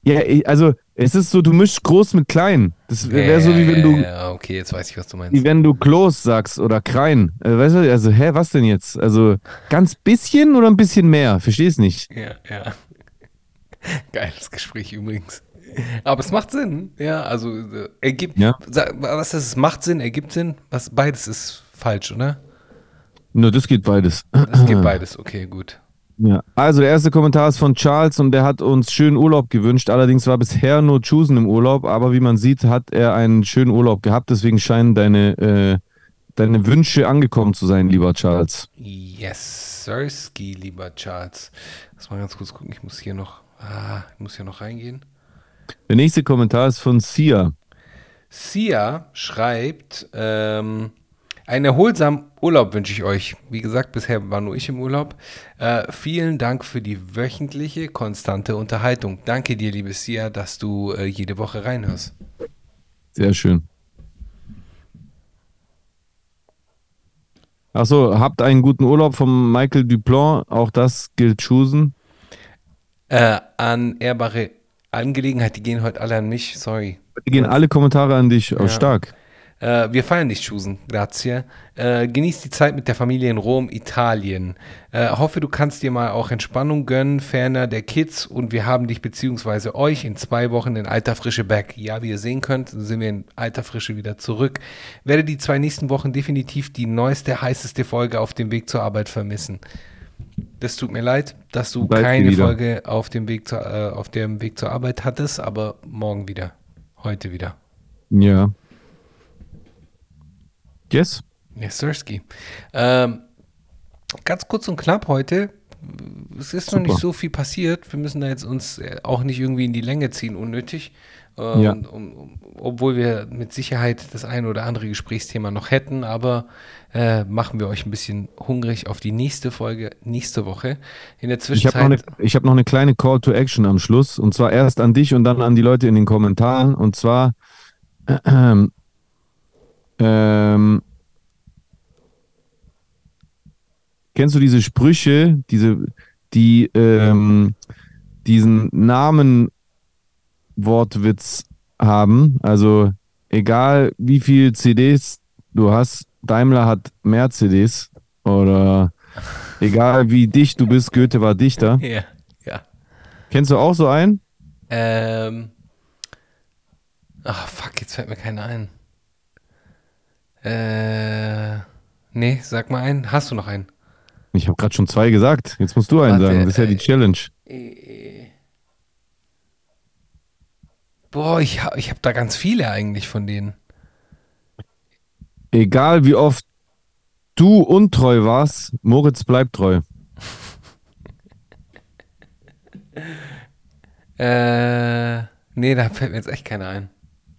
Ja, ich- also es ist so, du mischst groß mit klein. Das wäre so, wie wenn du, Ja, okay, jetzt weiß ich, was du meinst. wie wenn du Klos sagst oder Krein. Äh, weißt du, also, hä, was denn jetzt? Also ganz bisschen oder ein bisschen mehr? Versteh's nicht. Ja, ja. Geiles Gespräch übrigens. Aber es macht Sinn, ja. Also äh, ergibt. Ja. Was ist es? Macht Sinn, ergibt Sinn? Was beides ist falsch, oder? Nur das geht beides. Es gibt beides. Okay, gut. Ja. Also der erste Kommentar ist von Charles und der hat uns schönen Urlaub gewünscht. Allerdings war bisher nur Chusen im Urlaub, aber wie man sieht, hat er einen schönen Urlaub gehabt. Deswegen scheinen deine, äh, deine Wünsche angekommen zu sein, lieber Charles. Yes, Sirski, lieber Charles. Lass mal ganz kurz gucken. Ich muss hier noch. Ah, ich muss hier noch reingehen. Der nächste Kommentar ist von Sia. Sia schreibt, ähm, einen erholsamen Urlaub wünsche ich euch. Wie gesagt, bisher war nur ich im Urlaub. Äh, vielen Dank für die wöchentliche, konstante Unterhaltung. Danke dir, liebe Sia, dass du äh, jede Woche reinhörst. Sehr schön. Achso, habt einen guten Urlaub von Michael Duplan. Auch das gilt Chusen. Äh, an ehrbare Angelegenheit, die gehen heute alle an mich, sorry. Die gehen alle Kommentare an dich. Ja. stark. Äh, wir feiern dich, Chusen. Grazie. Äh, genieß die Zeit mit der Familie in Rom, Italien. Äh, hoffe, du kannst dir mal auch Entspannung gönnen, ferner der Kids. Und wir haben dich beziehungsweise euch in zwei Wochen in alter Frische back. Ja, wie ihr sehen könnt, sind wir in alter Frische wieder zurück. Werde die zwei nächsten Wochen definitiv die neueste, heißeste Folge auf dem Weg zur Arbeit vermissen. Das tut mir leid, dass du Bald keine. Folge auf dem, Weg zur, äh, auf dem Weg zur Arbeit hattest, aber morgen wieder. Heute wieder. Ja. Yes. Ja, Sirski. Ähm, ganz kurz und knapp heute. Es ist noch Super. nicht so viel passiert. Wir müssen da jetzt uns äh, auch nicht irgendwie in die Länge ziehen, unnötig. Ähm, Ja. um, um, obwohl wir mit Sicherheit das ein oder andere Gesprächsthema noch hätten, aber äh, machen wir euch ein bisschen hungrig auf die nächste Folge nächste Woche. In der Ich habe noch, eine- Zwischenzeit. ich hab noch eine kleine Call to Action am Schluss. Und zwar erst an dich und dann an die Leute in den Kommentaren. Und zwar, ähm, ähm, kennst du diese Sprüche, diese, die ähm, diesen Namenwortwitz haben? Also egal wie viel CDs du hast, Daimler hat mehr CDs oder egal wie dicht du bist, Goethe war Dichter. ja, ja. Kennst du auch so einen? Ähm. Ach, fuck, jetzt fällt mir keiner ein. Äh. Nee, sag mal einen. Hast du noch einen? Ich habe gerade schon zwei gesagt. Jetzt musst du einen Warte, sagen. Das ist ja die äh, Challenge. Boah, ich, ich habe da ganz viele eigentlich von denen. Egal wie oft du untreu warst, Moritz bleibt treu. Äh. Nee, da fällt mir jetzt echt keiner ein.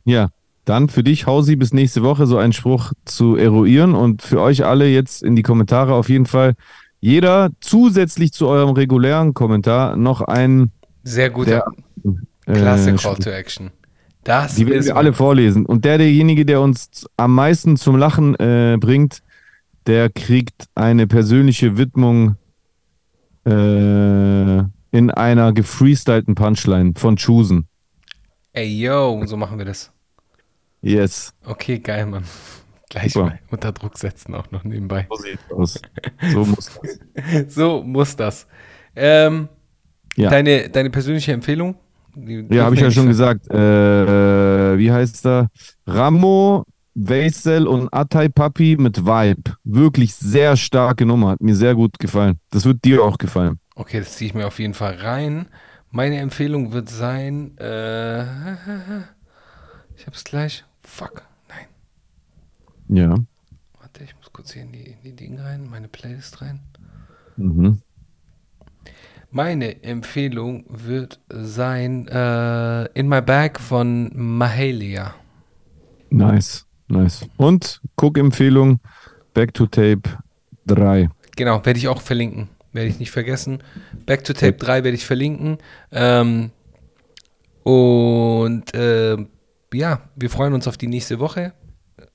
Ja, dann für dich, Hausi, bis nächste Woche so einen Spruch zu eruieren und für euch alle jetzt in die Kommentare auf jeden Fall jeder zusätzlich zu eurem regulären Kommentar noch einen Sehr guter. äh, Klasse Spruch. Call to Action. Das Die werden wir alle vorlesen. Und der, derjenige, der uns am meisten zum Lachen äh, bringt, der kriegt eine persönliche Widmung äh, in einer gefreestylten Punchline von Chusen. Ey, yo, so machen wir das. Yes. Okay, geil, Mann. Gleich Super. mal unter Druck setzen auch noch nebenbei. So sieht's aus. So muss das. So muss das. Ähm, Ja. deine, deine persönliche Empfehlung? Die Ja, habe ich ja schon gesagt. Äh, wie heißt er? Ramo, Weisel und Atay Papi mit Vibe. Wirklich sehr starke Nummer. Hat mir sehr gut gefallen. Das wird dir auch gefallen. Okay, das ziehe ich mir auf jeden Fall rein. Meine Empfehlung wird sein, äh, ich hab's gleich. Fuck, nein. Ja. Warte, ich muss kurz hier in die, in die Dinge rein, meine Playlist rein. Mhm. Meine Empfehlung wird sein, äh, In My Bag von Mahalia. Nice, nice. Und Cook-Empfehlung, Back to Tape 3. Genau, werde ich auch verlinken. Werde ich nicht vergessen. Back to Tape 3 werde ich verlinken. Ähm, und ähm, ja, wir freuen uns auf die nächste Woche.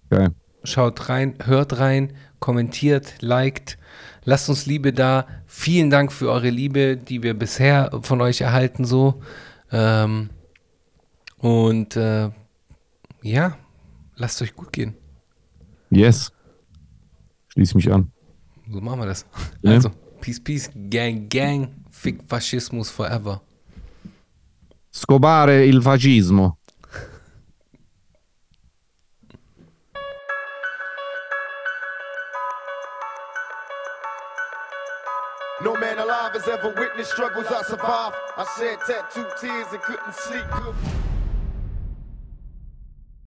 Geil. schaut rein, hört rein, kommentiert, liked, lasst uns Liebe da. Vielen Dank für eure Liebe, die wir bisher von euch erhalten so. Ähm, und äh, ja, lasst euch gut gehen. Yes. Schließ mich an. So machen wir das. Ja. Also, Peace, Peace, Gang, Gang, Fick Faschismus forever. Scobare il fascismo. Alive ever witnessed struggles I survived. I shed tattoo tears and couldn't sleep.